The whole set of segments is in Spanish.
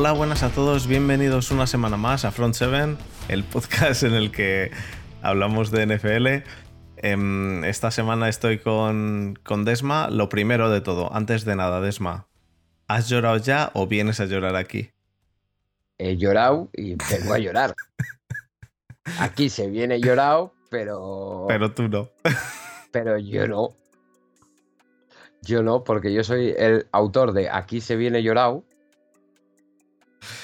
Hola, buenas a todos, bienvenidos una semana más a Front 7, el podcast en el que hablamos de NFL. Em, esta semana estoy con, con Desma. Lo primero de todo, antes de nada, Desma, ¿has llorado ya o vienes a llorar aquí? He llorado y vengo a llorar. Aquí se viene llorado, pero. Pero tú no. Pero yo no. Yo no, porque yo soy el autor de Aquí se viene llorado.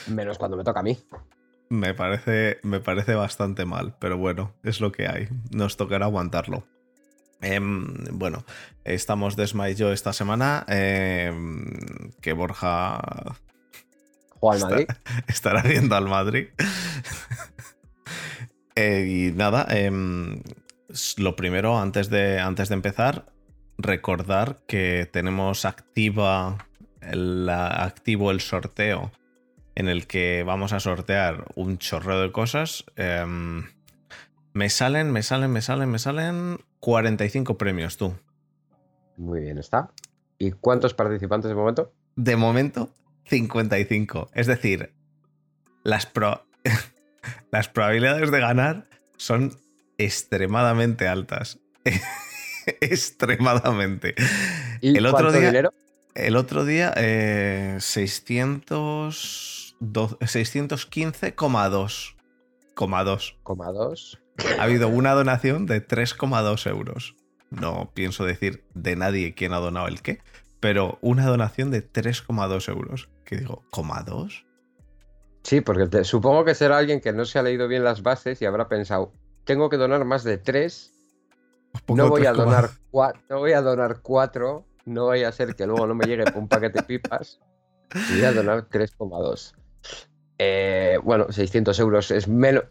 Menos cuando me toca a mí. Me parece, me parece bastante mal, pero bueno, es lo que hay. Nos tocará aguantarlo. Em, bueno, estamos Desma y yo esta semana. Em, que Borja. Juega al Madrid. estará viendo al Madrid. Eh, y nada, em, lo primero, antes de, antes de empezar, recordar que tenemos activa el, activo el sorteo en el que vamos a sortear un chorro de cosas. Em, me salen, me salen, me salen, me salen 45 premios, tú. Muy bien, está. ¿Y cuántos participantes de momento? De momento, 55. Es decir, las, las probabilidades de ganar son extremadamente altas. extremadamente. ¿Y el otro día, dinero? El otro día, eh, 600, 615,2. ¿2? Ha habido una donación de 3,2 euros. No pienso decir de nadie quién ha donado el qué, pero una donación de 3,2 euros. Que digo, ¿2? Sí, porque te, supongo que será alguien que no se ha leído bien las bases y habrá pensado, tengo que donar más de 3. No voy, a donar no voy a donar 4. No vaya a ser que luego no me llegue un paquete de pipas. Y voy a donar 3,2. Eh, bueno, 600 euros es menos,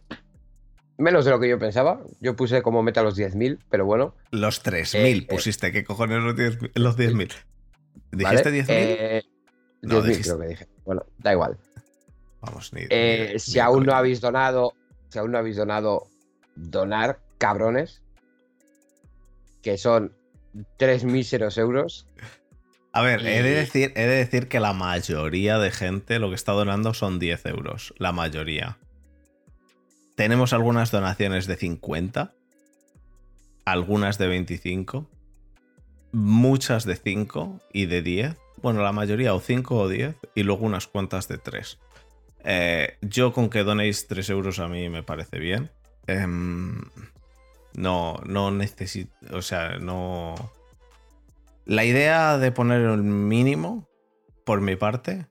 menos de lo que yo pensaba. Yo puse como meta los 10.000, pero bueno. Los 3.000 eh, eh, pusiste. ¿Qué cojones los 10.000? ¿Dijiste 10.000? Eh, 10.000 creo que dije. Bueno, da igual. Vamos, ni, eh, si aún no habéis donado, si aún no habéis donado, donar, cabrones. Que son 3 míseros euros. A ver, he, de decir, he de decir que la mayoría de gente lo que está donando son 10 euros. La mayoría. Tenemos algunas donaciones de 50, algunas de 25, muchas de 5 y de 10. Bueno, la mayoría o 5 o 10 y luego unas cuantas de 3. Eh, yo con que donéis 3 euros a mí me parece bien. Em, no, no necesito, o sea, no... La idea de poner el mínimo, por mi parte,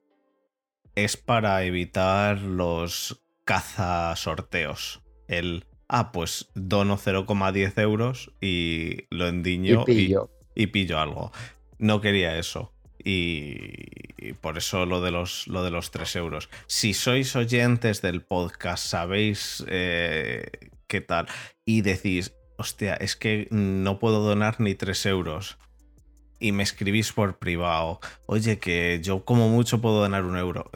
es para evitar los caza sorteos. El, ah, pues dono 0,10 euros y lo endiño y pillo. y pillo algo. No quería eso. Y, por eso lo de, los, lo de los 3 euros. Si sois oyentes del podcast, sabéis eh, qué tal, y decís, hostia, es que no puedo donar ni 3 euros. Y me escribís por privado, oye, que yo como mucho puedo donar un euro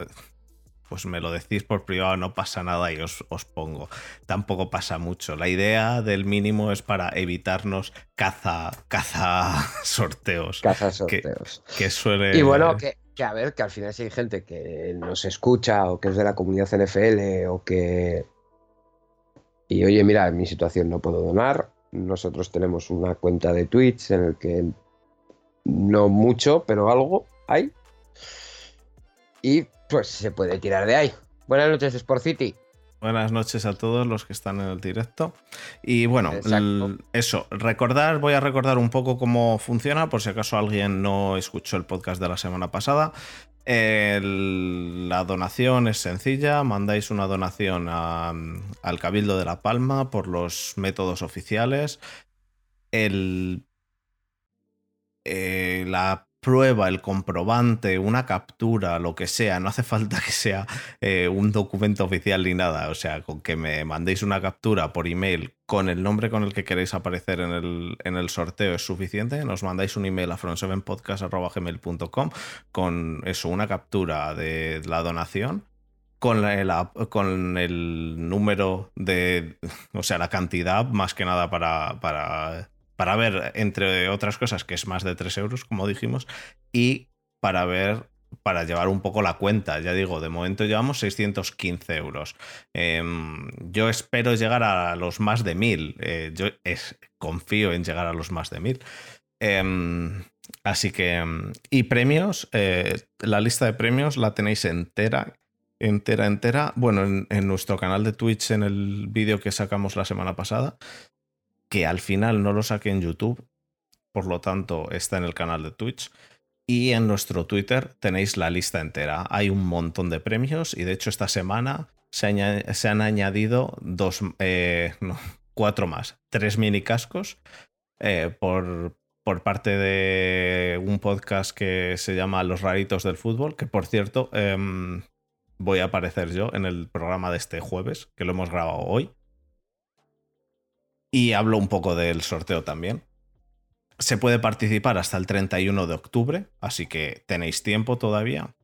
pues me lo decís por privado, no pasa nada y os, pongo. Tampoco pasa mucho. La idea del mínimo es para evitarnos caza, caza sorteos. Caza sorteos. Que, suele. Y bueno, que, a ver, que al final si hay gente que nos escucha o que es de la comunidad NFL o que. Y oye, mira, en mi situación no puedo donar. Nosotros tenemos una cuenta de Twitch en el que no mucho, pero algo hay. Y pues se puede tirar de ahí. Buenas noches, Sport City. Buenas noches a todos los que están en el directo. Y bueno, eso, recordar, voy a recordar un poco cómo funciona, por si acaso alguien no escuchó el podcast de la semana pasada. la donación es sencilla, mandáis una donación al Cabildo de La Palma por los métodos oficiales. El, eh, la prueba, el comprobante, una captura, lo que sea, no hace falta que sea eh, un documento oficial ni nada, o sea, con que me mandéis una captura por email con el nombre con el que queréis aparecer en el, en el sorteo es suficiente, nos mandáis un email a front7podcast.gmail.com con eso, una captura de la donación con, con el número de, o sea, la cantidad más que nada para, para para ver, entre otras cosas, que es más de 3 euros, como dijimos, y para ver para llevar un poco la cuenta. Ya digo, de momento llevamos 615 euros. Em, yo espero llegar a los más de 1000. Eh, yo confío en llegar a los más de 1000. Em, así que... Em, y premios, eh, la lista de premios la tenéis entera entera, entera. Bueno, en, nuestro canal de Twitch, en el vídeo que sacamos la semana pasada, que al final no lo saqué en YouTube, por lo tanto está en el canal de Twitch. Y en nuestro Twitter tenéis la lista entera. Hay un montón de premios y de hecho esta semana se, han añadido dos, eh, cuatro más, tres mini cascos eh, por, por parte de un podcast que se llama Los Raritos del Fútbol, que por cierto em, voy a aparecer yo en el programa de este jueves, que lo hemos grabado hoy. Y hablo un poco del sorteo también. Se puede participar hasta el 31 de octubre, así que tenéis tiempo todavía.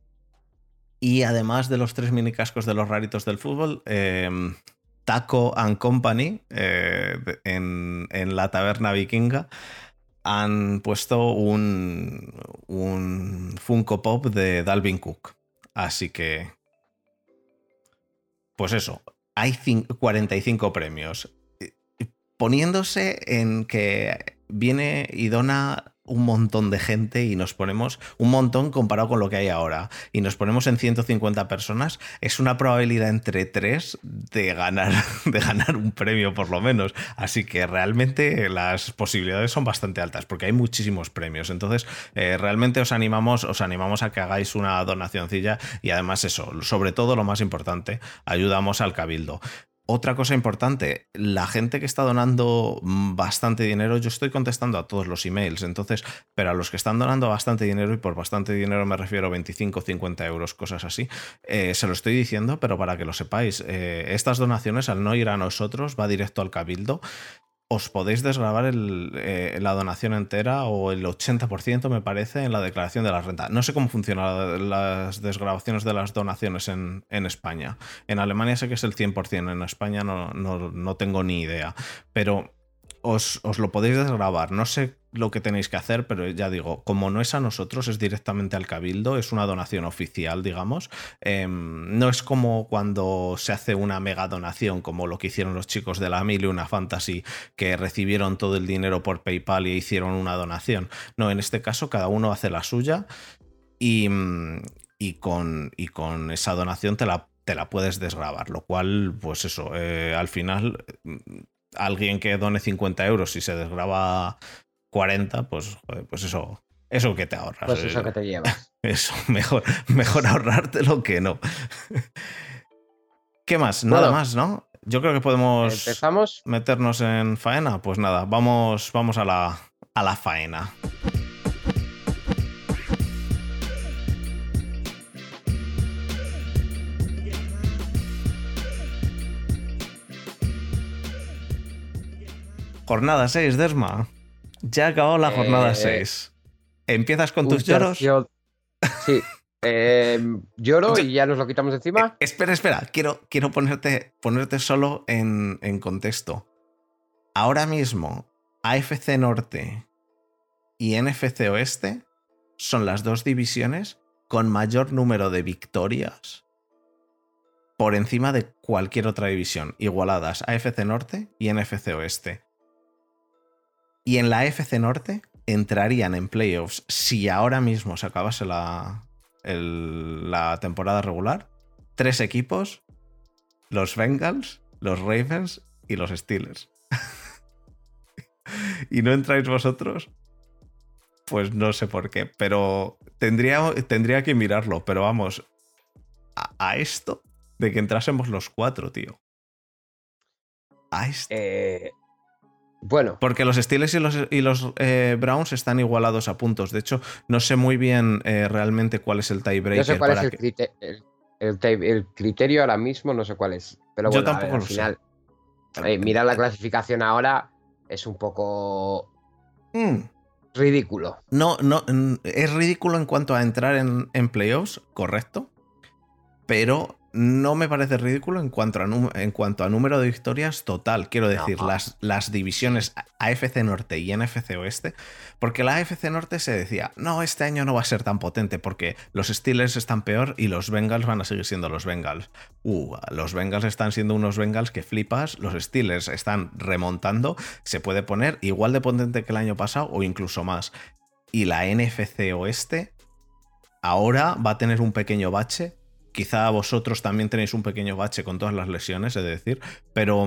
Y además de los tres mini cascos de los raritos del fútbol, em, Taco and Company eh, en, en, la taberna vikinga han puesto un, un Funko Pop de Dalvin Cook. Así que pues eso, hay 45 premios. Poniéndose en que viene y dona un montón de gente y nos ponemos un montón comparado con lo que hay ahora y nos ponemos en 150 personas, es una probabilidad entre 3 de ganar, de ganar un premio por lo menos. Así que realmente las posibilidades son bastante altas porque hay muchísimos premios. Entonces, eh, realmente os animamos, os animamos a que hagáis una donacioncilla y además eso, sobre todo lo más importante, ayudamos al cabildo. Otra cosa importante, la gente que está donando bastante dinero, yo estoy contestando a todos los emails, entonces, pero a los que están donando bastante dinero, y por bastante dinero me refiero a 25, 50 euros, cosas así, eh, se lo estoy diciendo, pero para que lo sepáis, eh, estas donaciones al no ir a nosotros va directo al cabildo os podéis desgrabar eh, la donación entera o el 80% me parece en la declaración de la renta. No sé cómo funcionan las desgrabaciones de las donaciones en, España. En Alemania sé que es el 100%, en España no, no tengo ni idea. Pero os, lo podéis desgrabar. No sé lo que tenéis que hacer, pero ya digo, como no es a nosotros, es directamente al cabildo, es una donación oficial, digamos. Em, no es como cuando se hace una mega donación, como lo que hicieron los chicos de la Mil y una Fantasy, que recibieron todo el dinero por PayPal y hicieron una donación. No, en este caso cada uno hace la suya y, con, y con esa donación te la te la puedes desgrabar, lo cual, pues eso, eh, al final alguien que done 50 euros y se desgraba 40, pues, pues eso, eso que te ahorras. Pues eso que te llevas. Eso, mejor, mejor ahorrártelo que no. ¿Qué más? Nada más, ¿no? Yo creo que podemos ¿Empezamos? meternos en faena. Pues nada, vamos, vamos a, la, a la faena. Jornada 6, Desma. Ya ha acabado la jornada 6. Eh, ¿Empiezas con tus lloros? Sí. Em, lloro y ya nos lo quitamos encima. Eh, espera, espera. Quiero, quiero ponerte, ponerte solo en, en contexto. Ahora mismo, AFC Norte y NFC Oeste son las dos divisiones con mayor número de victorias por encima de cualquier otra división, igualadas AFC Norte y NFC Oeste. Y en la FC Norte entrarían en playoffs si ahora mismo se acabase la, temporada regular. Tres equipos, los Bengals, los Ravens y los Steelers. y no entráis vosotros, pues no sé por qué, pero tendría, tendría que mirarlo, pero vamos, a, esto de que entrásemos los cuatro, tío. A esto. Eh, bueno. Porque los Steelers y los, y los eh, Browns están igualados a puntos. De hecho, no sé muy bien eh, realmente cuál es el tiebreaker. No sé cuál es el, criterio ahora mismo, no sé cuál es. Pero bueno, Yo tampoco al final. Eh, mira la clasificación ahora, es un poco. Mm. Ridículo. No, no, es ridículo en cuanto a entrar en, en playoffs, correcto. Pero no me parece ridículo en cuanto a, en cuanto a número de victorias total. Quiero decir, las, las divisiones AFC Norte y NFC Oeste, porque la AFC Norte se decía, no, este año no va a ser tan potente porque los Steelers están peor y los Bengals van a seguir siendo los Bengals. Uh, los Bengals están siendo unos Bengals que flipas, los Steelers están remontando, se puede poner igual de potente que el año pasado o incluso más. Y la NFC Oeste ahora va a tener un pequeño bache Quizá vosotros también tenéis un pequeño bache con todas las lesiones, es decir, pero,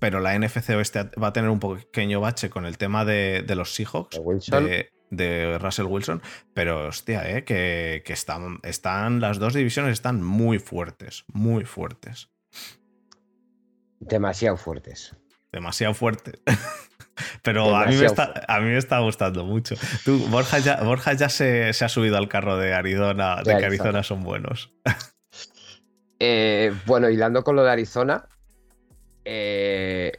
pero la NFC Oeste va a tener un pequeño bache con el tema de, los Seahawks, de, Russell Wilson, pero hostia, eh, que, están, están, las dos divisiones están muy fuertes, muy fuertes. Demasiado fuertes. Demasiado fuertes. Pero a mí, me está, a mí, me está, gustando mucho. Tú, Borja ya, Borja ya se, ha subido al carro de Arizona, de, que Arizona son buenos. Eh, bueno, hilando con lo de Arizona, eh,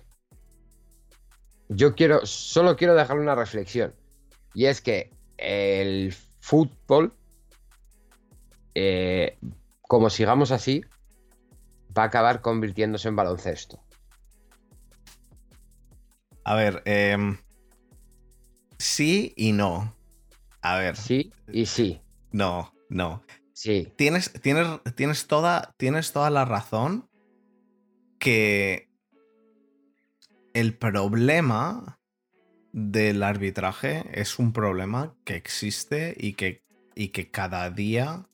yo quiero, solo quiero dejar una reflexión. Y es que el fútbol, eh, como sigamos así, va a acabar convirtiéndose en baloncesto. A ver, em, sí y no. A ver. Sí y sí. No, no. Sí. Tienes, tienes, tienes, toda, tienes toda la razón que el problema del arbitraje es un problema que existe y que, y que cada día,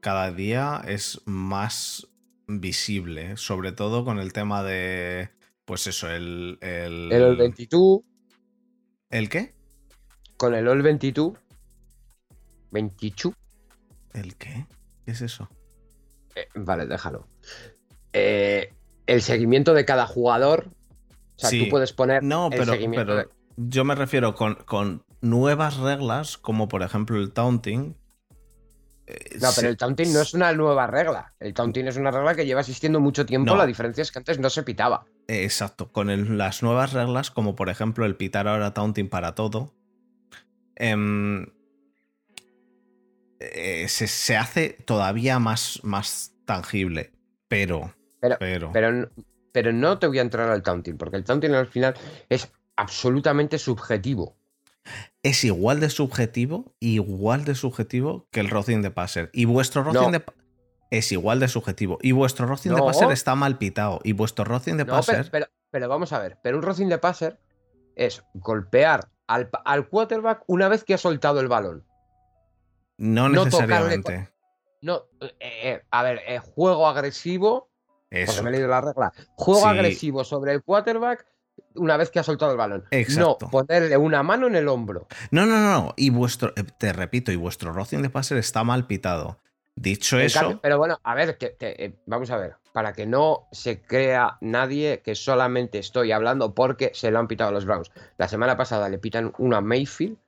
cada día es más visible, sobre todo con el tema de pues eso, el. El, el 22. ¿El qué? Con el All 22. 22. ¿El qué? ¿Qué es eso? Eh, vale, déjalo. Eh, el seguimiento de cada jugador. O sea, tú puedes poner. No, pero, yo me refiero con, con nuevas reglas, como por ejemplo el taunting, no, pero el taunting no es una nueva regla. El taunting es una regla que lleva existiendo mucho tiempo. La diferencia es que antes no se pitaba. Exacto. Con las nuevas reglas, como por ejemplo el pitar ahora taunting para todo, em, eh, se, hace todavía más, más tangible. Pero pero, pero. pero. no te voy a entrar al taunting, porque el taunting al final es absolutamente subjetivo es igual de subjetivo, igual de subjetivo que el Rocing de Passer. Y vuestro Rocing de es igual de subjetivo. Y vuestro Rocing de Passer está mal pitado. Y vuestro Rocing de Passer. Pero, vamos a ver, pero un Rocing de Passer es golpear al, quarterback una vez que ha soltado el balón. No necesariamente. No, eh, eh, a ver, eh, juego agresivo. Porque me he leído la regla. Juego agresivo sobre el quarterback una vez que ha soltado el balón. No ponerle una mano en el hombro. No, no, no. Y vuestro, te repito, y vuestro Rocing de Passer está mal pitado. Dicho eso. pero bueno, a ver, eh, vamos a ver. Para que no se crea nadie que solamente estoy hablando porque se lo han pitado los Browns. La semana pasada le pitan una Mayfield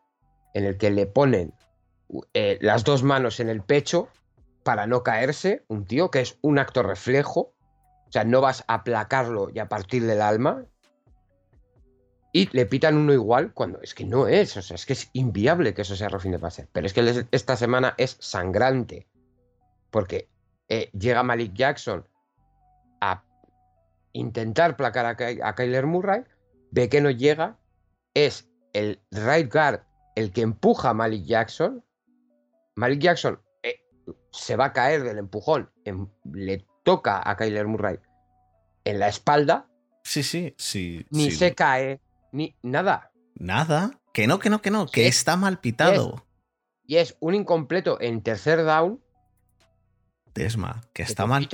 en el que le ponen eh, las dos manos en el pecho para no caerse. Un tío que es un acto reflejo. O sea, no vas a aplacarlo y a partir del alma y le pitan uno igual cuando es que no es, o sea, es que es inviable que eso sea Rofin de pase. Pero es que esta semana es sangrante, porque eh, llega Malik Jackson a intentar placar a, Kyler Murray, ve que no llega, es el right guard el que empuja a Malik Jackson, Malik Jackson eh, se va a caer del empujón, le toca a Kyler Murray en la espalda. Sí, sí, sí. Ni se cae, ni nada. Nada. Que no, que no, que no, que está mal pitado. Y es, un incompleto en tercer down. Desma, que está mal.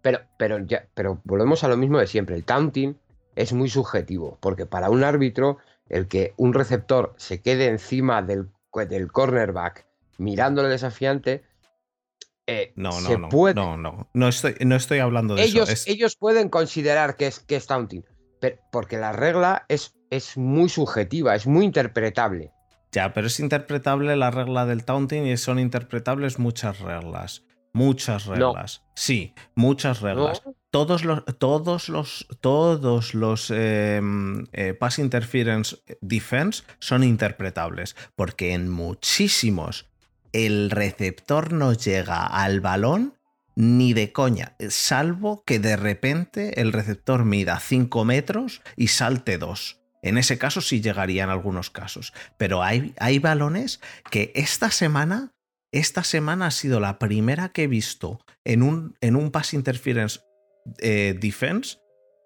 Pero, pero, ya, pero volvemos a lo mismo de siempre. El taunting es muy subjetivo, porque para un árbitro, el que un receptor se quede encima del, del cornerback mirándole desafiante, eh, no, no, no, puede... no, no, no estoy, no estoy hablando de ellos, eso. Ellos pueden considerar que es, que es taunting, porque la regla es, es muy subjetiva, es muy interpretable. Ya, pero es interpretable la regla del taunting y son interpretables muchas reglas. Muchas reglas. Sí, muchas reglas. Todos los, todos los, todos los em, eh, pass interference defense son interpretables. Porque en muchísimos el receptor no llega al balón Ni de coña, salvo que de repente el receptor mida 5 metros y salte 2. En ese caso sí llegaría en algunos casos. Pero hay, hay balones que esta semana, esta semana ha sido la primera que he visto en un, en un pass interference eh, defense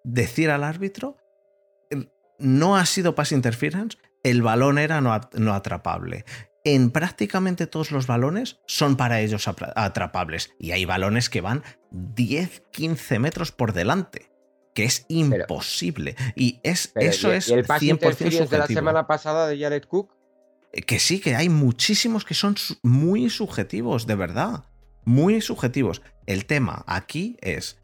decir al árbitro, no ha sido pass interference, el balón era no, no atrapable en prácticamente todos los balones son para ellos atrapables. Y hay balones que van 10, 15 metros por delante. Que es imposible. y es, eso es. ¿y el 100% de la semana pasada de Jared Cook? Que sí, que hay muchísimos que son muy subjetivos, de verdad. Muy subjetivos. El tema aquí es.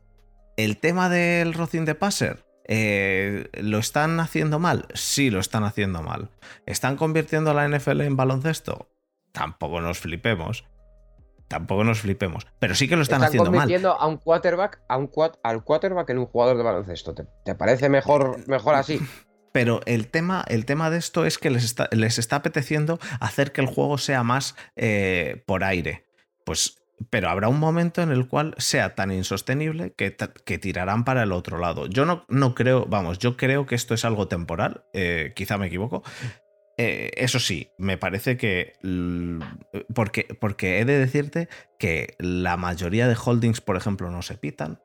El tema del Rocin de Passer eh, ¿Lo están haciendo mal? Sí, lo están haciendo mal. ¿Están convirtiendo a la NFL en baloncesto? Tampoco nos flipemos. Tampoco nos flipemos. Pero sí que lo están, haciendo mal. Están convirtiendo a un quarterback, a un, al quarterback en un jugador de baloncesto. ¿Te, parece mejor, mejor así? Pero el tema, el tema de esto es que les está, les está apeteciendo hacer que el juego sea más eh, por aire. Pues pero habrá un momento en el cual sea tan insostenible que, tirarán para el otro lado. Yo no, no, creo, vamos, yo creo que esto es algo temporal, eh, quizá me equivoco. Eh, eso sí, me parece que. Porque, porque he de decirte que la mayoría de holdings, por ejemplo, no se pitan.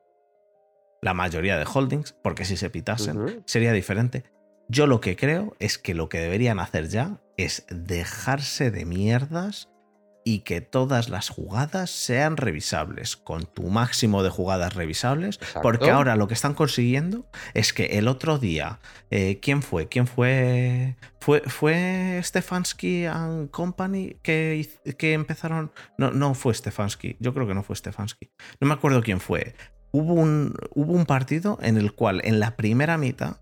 La mayoría de holdings, porque si se pitasen, sería diferente. Yo lo que creo es que lo que deberían hacer ya es dejarse de mierdas y que todas las jugadas sean revisables, con tu máximo de jugadas revisables, porque ahora lo que están consiguiendo es que el otro día, eh, ¿quién fue? ¿Quién fue? ¿Fue, fue Stefanski and Company que, que empezaron? No, no fue Stefanski, yo creo que no fue Stefanski, no me acuerdo quién fue. Hubo un, hubo un partido en el cual en la primera mitad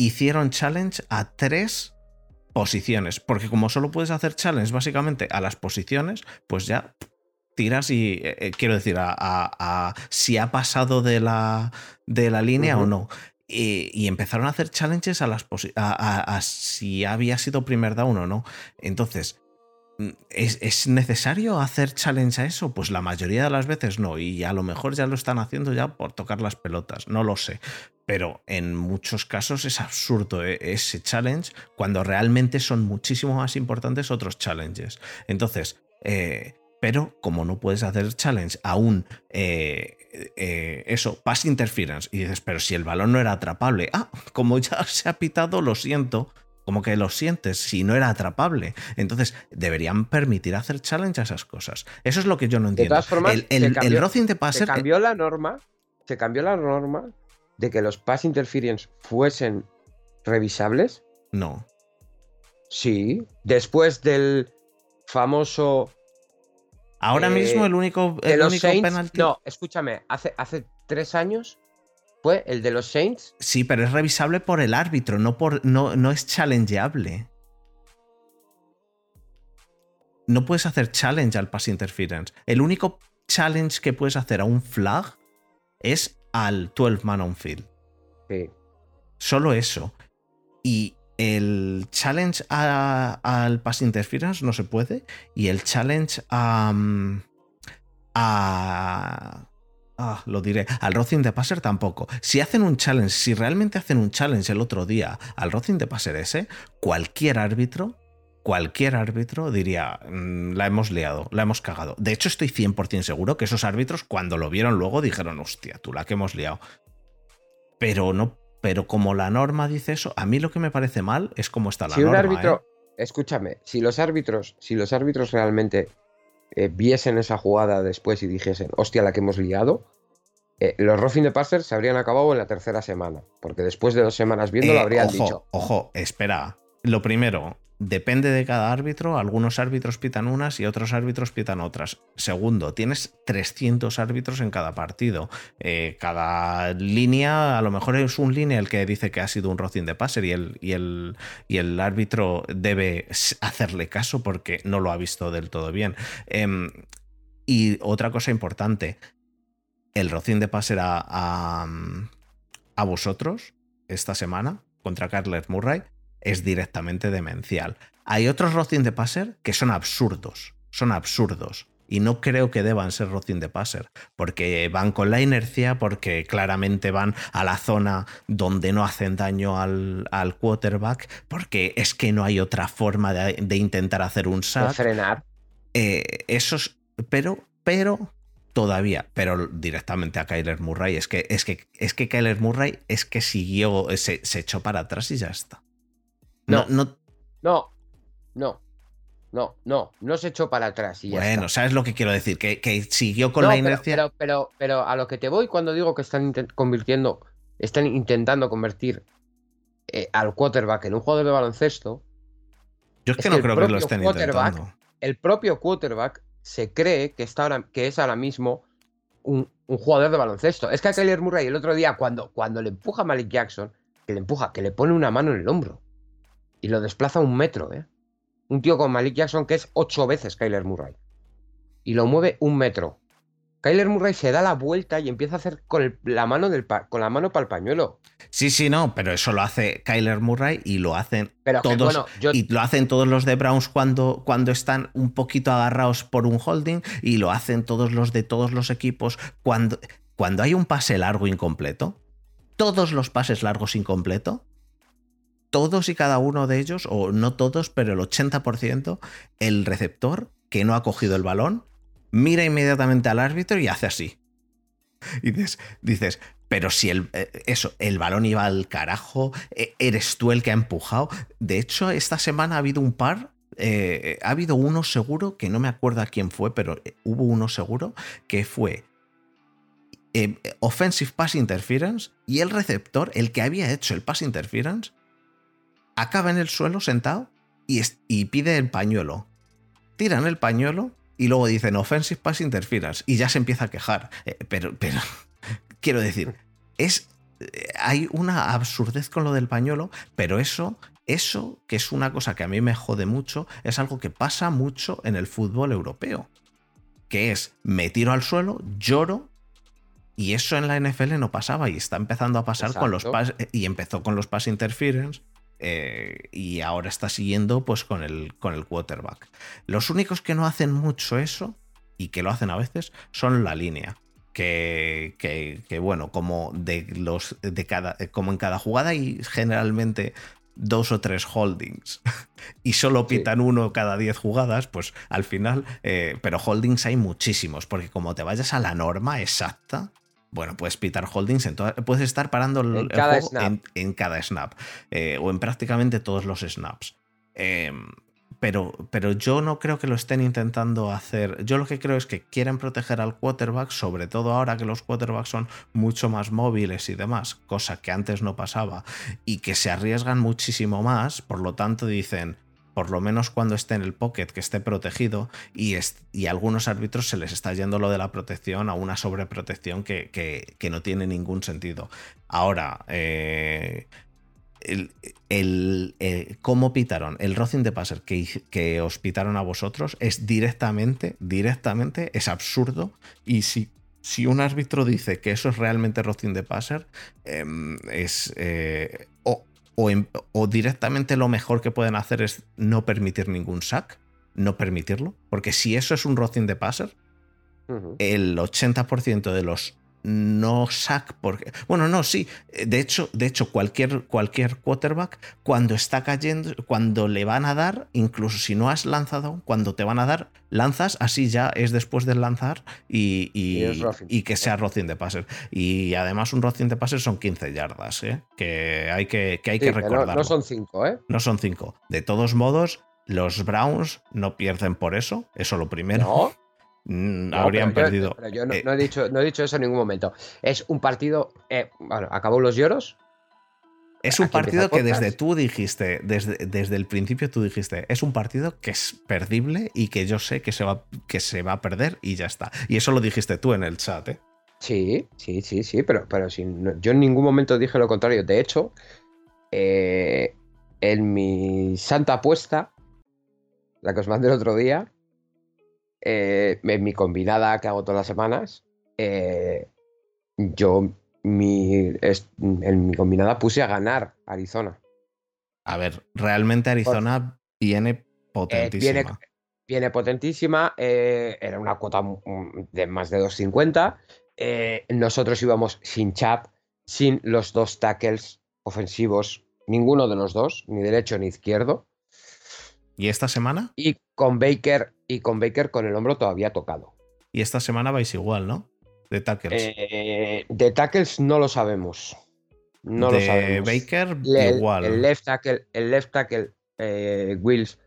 hicieron challenge a tres posiciones, porque como solo puedes hacer challenge básicamente a las posiciones, pues ya tiras y eh, eh, quiero decir a, si ha pasado de la, de la línea o no. Y, empezaron a hacer challenges a, las a, si había sido primer down o no. Entonces, ¿es, ¿es, necesario hacer challenge a eso? Pues la mayoría de las veces no. Y a lo mejor ya lo están haciendo ya por tocar las pelotas. No lo sé pero en muchos casos es absurdo eh, ese challenge cuando realmente son muchísimo más importantes otros challenges. Entonces, eh, pero como no puedes hacer challenge aún eh, eso, pass interference, y dices, pero si el balón no era atrapable, ah, como ya se ha pitado, lo siento. Como que lo sientes si no era atrapable. Entonces, deberían permitir hacer challenge a esas cosas. Eso es lo que yo no entiendo. De todas formas, el, el, de Passer. Se cambió la norma. Se cambió la norma de que los pass interference fuesen revisables? No. Sí, después del famoso. Ahora eh, mismo el único, el único penalti. No, escúchame, hace, hace tres años fue el de los Saints. Sí, pero es revisable por el árbitro, no, por, no, no es challengeable. No puedes hacer challenge al pass interference. El único challenge que puedes hacer a un flag es al 12 man on field. Sí. Solo eso. Y el challenge al pass interference no se puede. Y el challenge a. a Ah, lo diré. Al Rocing de Passer tampoco. Si hacen un challenge, si realmente hacen un challenge el otro día al Rocing de Passer ese, cualquier árbitro cualquier árbitro diría, mm, la hemos liado, la hemos cagado. De hecho, estoy 100% seguro que esos árbitros, cuando lo vieron luego, dijeron, hostia, tú la que hemos liado. Pero no, pero como la norma dice eso, a mí lo que me parece mal es cómo está la si norma. Un árbitro, ¿eh? escúchame, si los árbitros, si los árbitros realmente eh, viesen esa jugada después y dijesen, hostia, la que hemos liado, eh, los roughing de passer se habrían acabado en la tercera semana, porque después de dos semanas viendo lo habrían dicho. Ojo, espera. Lo primero, depende de cada árbitro, algunos árbitros pitan unas y otros árbitros pitan otras. Segundo, tienes 300 árbitros en cada partido. Eh, cada línea, a lo mejor es un línea el que dice que ha sido un rocín de passer y el, y el, y el árbitro debe hacerle caso porque no lo ha visto del todo bien. Em, y otra cosa importante, el rocín de passer a, a, a vosotros esta semana contra Carles Murray es directamente demencial. Hay otros Rocking de Passer que son absurdos, son absurdos. Y no creo que deban ser Rocin de Passer, porque van con la inercia, porque claramente van a la zona donde no hacen daño al, quarterback, porque es que no hay otra forma de, intentar hacer un sack. frenar. Eh, esos, pero, pero todavía, pero directamente a Kyler Murray. Es que, es que, es que Kyler Murray es que siguió, se, se echó para atrás y ya está. No, no, no, no. No, no, no se echó para atrás. Y bueno, ¿sabes lo que quiero decir? Que, siguió con la inercia. Pero, pero, pero, a lo que te voy cuando digo que están convirtiendo, están intentando convertir eh, al quarterback en un jugador de baloncesto. Yo es que no creo que lo estén intentando. El propio quarterback se cree que, está ahora, que es ahora mismo un, jugador de baloncesto. Es que a Kyler Murray el otro día, cuando, cuando le empuja a Malik Jackson, que le empuja, que le pone una mano en el hombro y lo desplaza un metro, ¿eh? Un tío con Malik Jackson que es ocho veces Kyler Murray. Y lo mueve un metro. Kyler Murray se da la vuelta y empieza a hacer con, la, mano del con la mano para el pañuelo. Sí, sí, no, pero eso lo hace Kyler Murray y lo hacen todos. Y lo hacen todos los de Browns cuando, cuando están un poquito agarrados por un holding. Y lo hacen todos los de todos los equipos cuando, cuando hay un pase largo incompleto. Todos los pases largos incompleto todos y cada uno de ellos, o no todos, pero el 80%, el receptor que no ha cogido el balón, mira inmediatamente al árbitro y hace así. Y dices, dices pero si el, eh, eso, el balón iba al carajo, e, eres tú el que ha empujado. De hecho, esta semana ha habido un par eh, ha habido uno seguro, que no me acuerdo a quién fue, pero eh, hubo uno seguro, que fue Offensive Pass Interference y el receptor, el que había hecho el Pass Interference, acaba en el suelo sentado y, y pide el pañuelo. Tiran el pañuelo y luego dicen offensive pass interference y ya se empieza a quejar. Eh, pero, pero, quiero decir, es, eh, hay una absurdez con lo del pañuelo, pero eso, eso, que es una cosa que a mí me jode mucho, es algo que pasa mucho en el fútbol europeo. Que es, me tiro al suelo, lloro y eso en la NFL no pasaba y está empezando a pasar con los pass y empezó con los pass interference eh, y ahora está siguiendo pues con el, con el quarterback. Los únicos que no hacen mucho eso y que lo hacen a veces son la línea. Que, que, bueno, como de los de cada, como en cada jugada y generalmente dos o tres holdings y solo pitan uno cada diez jugadas, pues al final, eh, pero holdings hay muchísimos, porque como te vayas a la norma exacta, bueno, puedes pitar holdings, en puedes estar parando el, juego En, cada snap eh, o en prácticamente todos los snaps. Em, pero, pero yo no creo que lo estén intentando hacer. Yo lo que creo es que quieren proteger al quarterback, sobre todo ahora que los quarterbacks son mucho más móviles y demás, cosa que antes no pasaba, y que se arriesgan muchísimo más, por lo tanto dicen, por lo menos cuando esté en el pocket, que esté protegido, y, y a algunos árbitros se les está yendo lo de la protección a una sobreprotección que, que, no tiene ningún sentido. Ahora, eh, el, eh, cómo pitaron el Rocing de Passer que, que os pitaron a vosotros es directamente, directamente, es absurdo. Y si, si un árbitro dice que eso es realmente Rocing de Passer, em, es. Eh, o, directamente lo mejor que pueden hacer es no permitir ningún sack, no permitirlo, porque si eso es un Rocing de passer, el 80% de los no sack porque bueno no sí de hecho de hecho cualquier cualquier quarterback cuando está cayendo cuando le van a dar incluso si no has lanzado cuando te van a dar lanzas así ya es después del lanzar y, y, que sea rocín de passer. Y además un rocín de passer son 15 yardas ¿eh? que hay que, que hay que recordar no, son 5 ¿eh? no son 5 de todos modos los Browns no pierden por eso eso lo primero Mm, habrían perdido. Yo, eh, no, he dicho, no he dicho eso en ningún momento. Es un partido. Eh, bueno, acabó los lloros. Es un partido que desde tú dijiste, desde, desde el principio tú dijiste, es un partido que es perdible y que yo sé que se va, que se va a perder y ya está. Y eso lo dijiste tú en el chat, ¿eh? Sí, sí, sí, sí, pero, pero sin, yo en ningún momento dije lo contrario. De hecho, en mi santa apuesta, la que os mandé el otro día, eh, en mi combinada que hago todas las semanas, eh, yo mi, en mi combinada puse a ganar Arizona. A ver, realmente Arizona viene potentísima. viene potentísima. eh, era una cuota mm, de más de 2.50. eh, nosotros íbamos sin Chap, sin los dos tackles ofensivos, ninguno de los dos, ni derecho ni izquierdo. ¿Y esta semana? Y con Baker, y con Baker con el hombro todavía tocado. Y esta semana vais igual, ¿no? De tackles. Eh, de tackles no lo sabemos. No de lo sabemos. Baker, Le- igual. El left tackle, el left tackle eh, Wills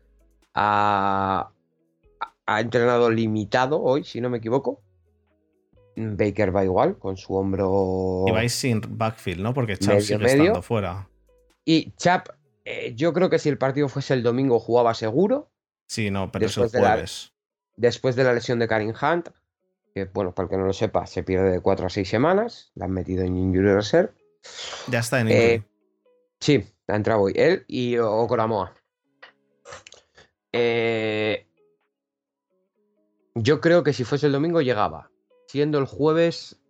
ha, ha entrenado limitado hoy, si no me equivoco. Baker va igual, con su hombro. Y vais sin backfield, ¿no? Porque Medio, sigue medio. estando fuera. Y Chap, eh, yo creo que si el partido fuese el domingo jugaba seguro. Sí, no, pero es el Después de la- jueves. Después de la lesión de Karim Hunt, que bueno, para el que no lo sepa, se pierde de 4 a 6 semanas. La han metido en Injury Reserve. Ya está en Eh, injury. Sí, ha entrado hoy. Él y Okoramoa. Eh, yo creo que si fuese el domingo llegaba. Siendo el jueves.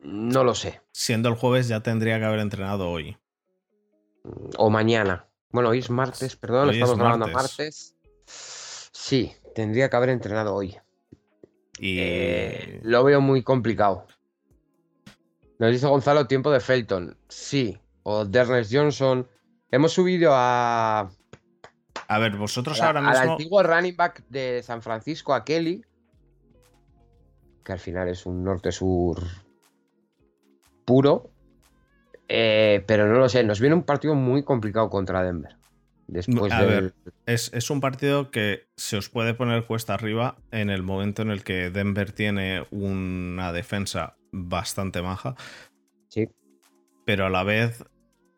No lo sé. Siendo el jueves ya tendría que haber entrenado hoy. O mañana. Bueno, hoy es martes, perdón, Hoy es estamos grabando martes. martes. Sí, tendría que haber entrenado hoy. Y Eh, lo veo muy complicado. Nos dice Gonzalo tiempo de Felton. Sí. O Dernes Johnson. Hemos subido a, a ver, vosotros a ahora al mismo. antiguo running back de San Francisco, a Kelly. Que al final es un norte-sur puro. Eh, pero no lo sé. Nos viene un partido muy complicado contra Denver. Después A del- ver. Es, es un partido que se os puede poner cuesta arriba en el momento en el que Denver tiene una defensa bastante maja, Sí. pero a la vez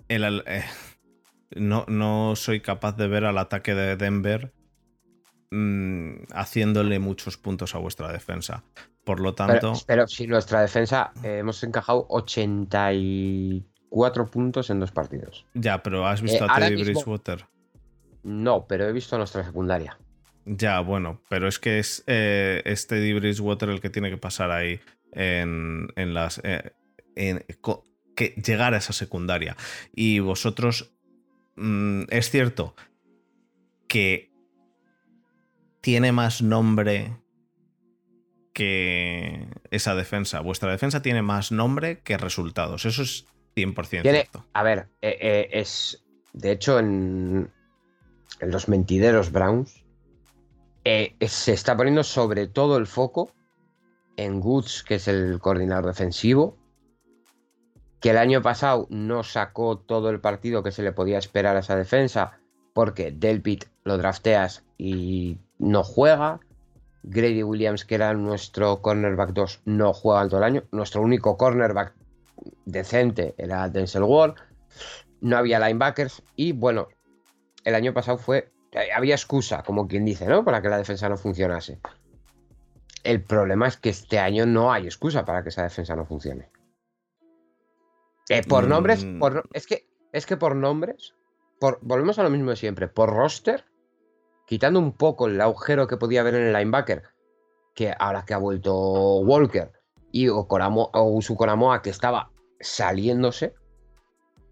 el, eh, no, no soy capaz de ver al ataque de Denver mm, haciéndole muchos puntos a vuestra defensa. Por lo tanto, Pero, pero si nuestra defensa eh, hemos encajado 84 puntos en dos partidos. ya, pero has visto eh, a Teddy mismo- Bridgewater. No, pero he visto a nuestra secundaria. Ya, bueno, pero es que es eh, es Teddy Bridgewater el que tiene que pasar ahí en, en las. eh, en- que llegar a esa secundaria. Y vosotros. mm, es cierto que tiene más nombre que esa defensa. Vuestra defensa tiene más nombre que resultados. Eso es 100% Tiene- cierto. A ver, eh, eh, es. De hecho, en, en los mentideros Browns eh, se está poniendo sobre todo el foco en Woods, que es el coordinador defensivo, que el año pasado no sacó todo el partido que se le podía esperar a esa defensa, porque Delpit lo drafteas y no juega. Grady Williams, que era nuestro cornerback 2, no juega todo el año. Nuestro único cornerback decente era Denzel Ward. No había linebackers. Y bueno, el año pasado fue. eh, Había excusa, como quien dice, ¿no? Para que la defensa no funcionase. El problema es que este año no hay excusa para que esa defensa no funcione. Eh, por nombres, Mm. por no- es que es que por nombres, por, volvemos a lo mismo de siempre. Por roster, quitando un poco el agujero que podía haber en el linebacker, que ahora que ha vuelto Walker y Okoramo, o Usu Koramoa, que estaba saliéndose,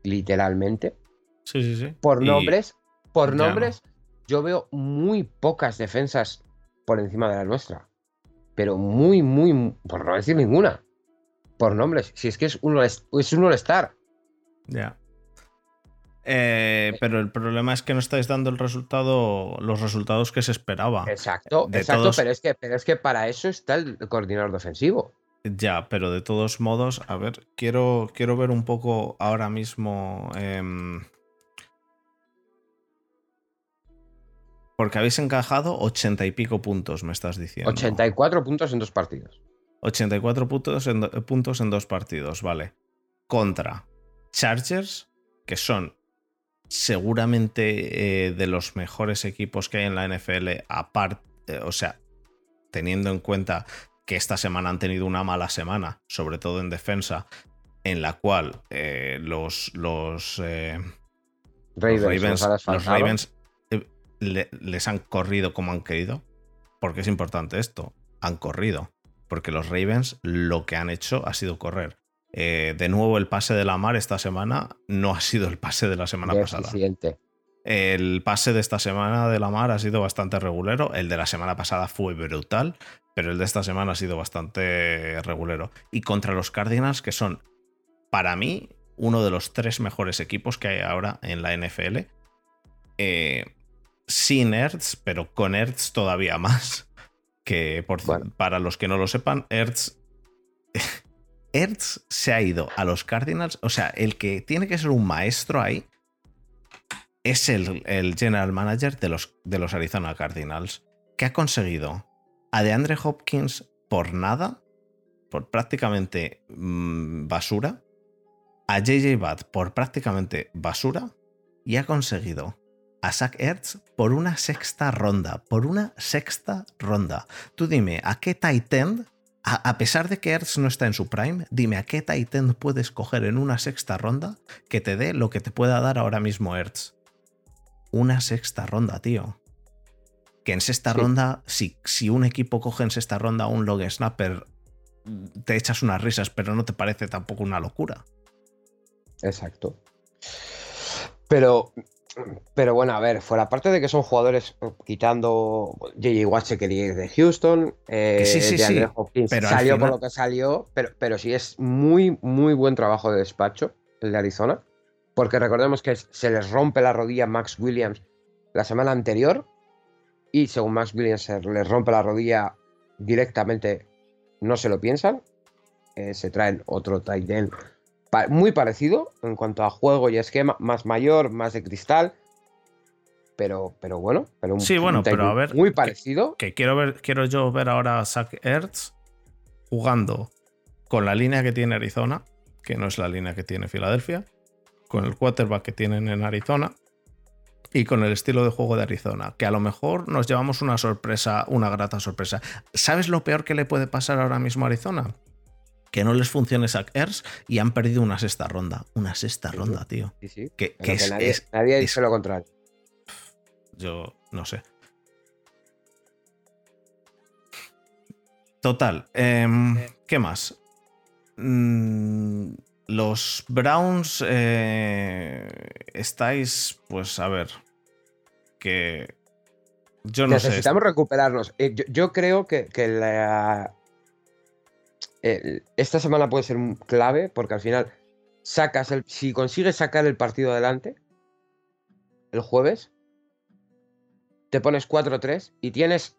literalmente. Sí, sí, sí. Por Y- nombres, por ya. nombres, yo veo muy pocas defensas por encima de la nuestra. Pero muy, muy, por no decir ninguna. Por nombres. Si es que es un, es un all-star. Ya. Eh, pero el problema es que no estáis dando el resultado, los resultados que se esperaba. Exacto, De exacto, todos- pero, es que, pero es que para eso está el coordinador defensivo. Ya, pero de todos modos, a ver, quiero, quiero ver un poco ahora mismo. em, porque habéis encajado ochenta y pico puntos, me estás diciendo. 84 puntos en dos partidos. 84 puntos en, puntos en dos partidos, vale. Contra Chargers, que son seguramente eh, de los mejores equipos que hay en la NFL, aparte, o sea, teniendo en cuenta que esta semana han tenido una mala semana, sobre todo en defensa, en la cual eh, los, los, eh, Ravens, los Ravens, nos han los asfaltado. Ravens, eh, le- les han corrido como han querido. Porque es importante esto. Han corrido. Porque los Ravens lo que han hecho ha sido correr. De nuevo, el pase de la mar esta semana no ha sido el pase de la semana pasada. El pase de esta semana de la Mar ha sido bastante regulero. El de la semana pasada fue brutal, pero el de esta semana ha sido bastante regulero. Y contra los Cardinals, que son, para mí, uno de los tres mejores equipos que hay ahora en la NFL. Eh, sin Ertz, pero con Ertz todavía más. Que por, para los que no lo sepan, Ertz. Ertz se ha ido a los Cardinals. O sea, el que tiene que ser un maestro ahí es el, general manager de los, de los Arizona Cardinals, que ha conseguido a DeAndre Hopkins por nada, por prácticamente mm, basura, a JJ Watt por prácticamente basura, y ha conseguido a Zach Ertz por una sexta ronda, por una sexta ronda. Tú dime, ¿a qué tight end, a, pesar de que Ertz no está en su prime, dime a qué tight end puedes coger en una sexta ronda que te dé lo que te pueda dar ahora mismo Ertz? una sexta ronda, tío. Que en sexta ronda, si, si, un equipo coge en sexta ronda un log snapper, te echas unas risas, pero no te parece tampoco una locura. Exacto. Pero, pero bueno, a ver, fuera parte de que son jugadores quitando JJ Watt ir de Houston, eh, sí, sí, sí, pero salió por lo que salió, pero, pero sí es muy, muy buen trabajo de despacho el de Arizona porque recordemos que se les rompe la rodilla Max Williams la semana anterior y según Max Williams les rompe la rodilla directamente, no se lo piensan, eh, se traen otro tight end muy parecido en cuanto a juego y esquema, más mayor, más de cristal, pero, pero bueno, pero sí, bueno, pero a ver, muy parecido. Que, quiero ver, quiero yo ver ahora a Zach Ertz jugando con la línea que tiene Arizona, que no es la línea que tiene Filadelfia, con el quarterback que tienen en Arizona y con el estilo de juego de Arizona, que a lo mejor nos llevamos una sorpresa, una grata sorpresa. ¿Sabes lo peor que le puede pasar ahora mismo a Arizona? Que no les funcione Zach Ertz y han perdido una sexta ronda. Una sexta ronda, tío. Sí, sí. Que, es, nadie, nadie dice lo contrario. Yo no sé. Total. Em, ¿Qué más? Mm, los Browns eh, estáis, pues a ver, que yo no Necesitamos recuperarnos. Eh, yo, creo que, esta semana puede ser clave porque al final sacas el, si consigues sacar el partido adelante el jueves, te pones 4-3 y tienes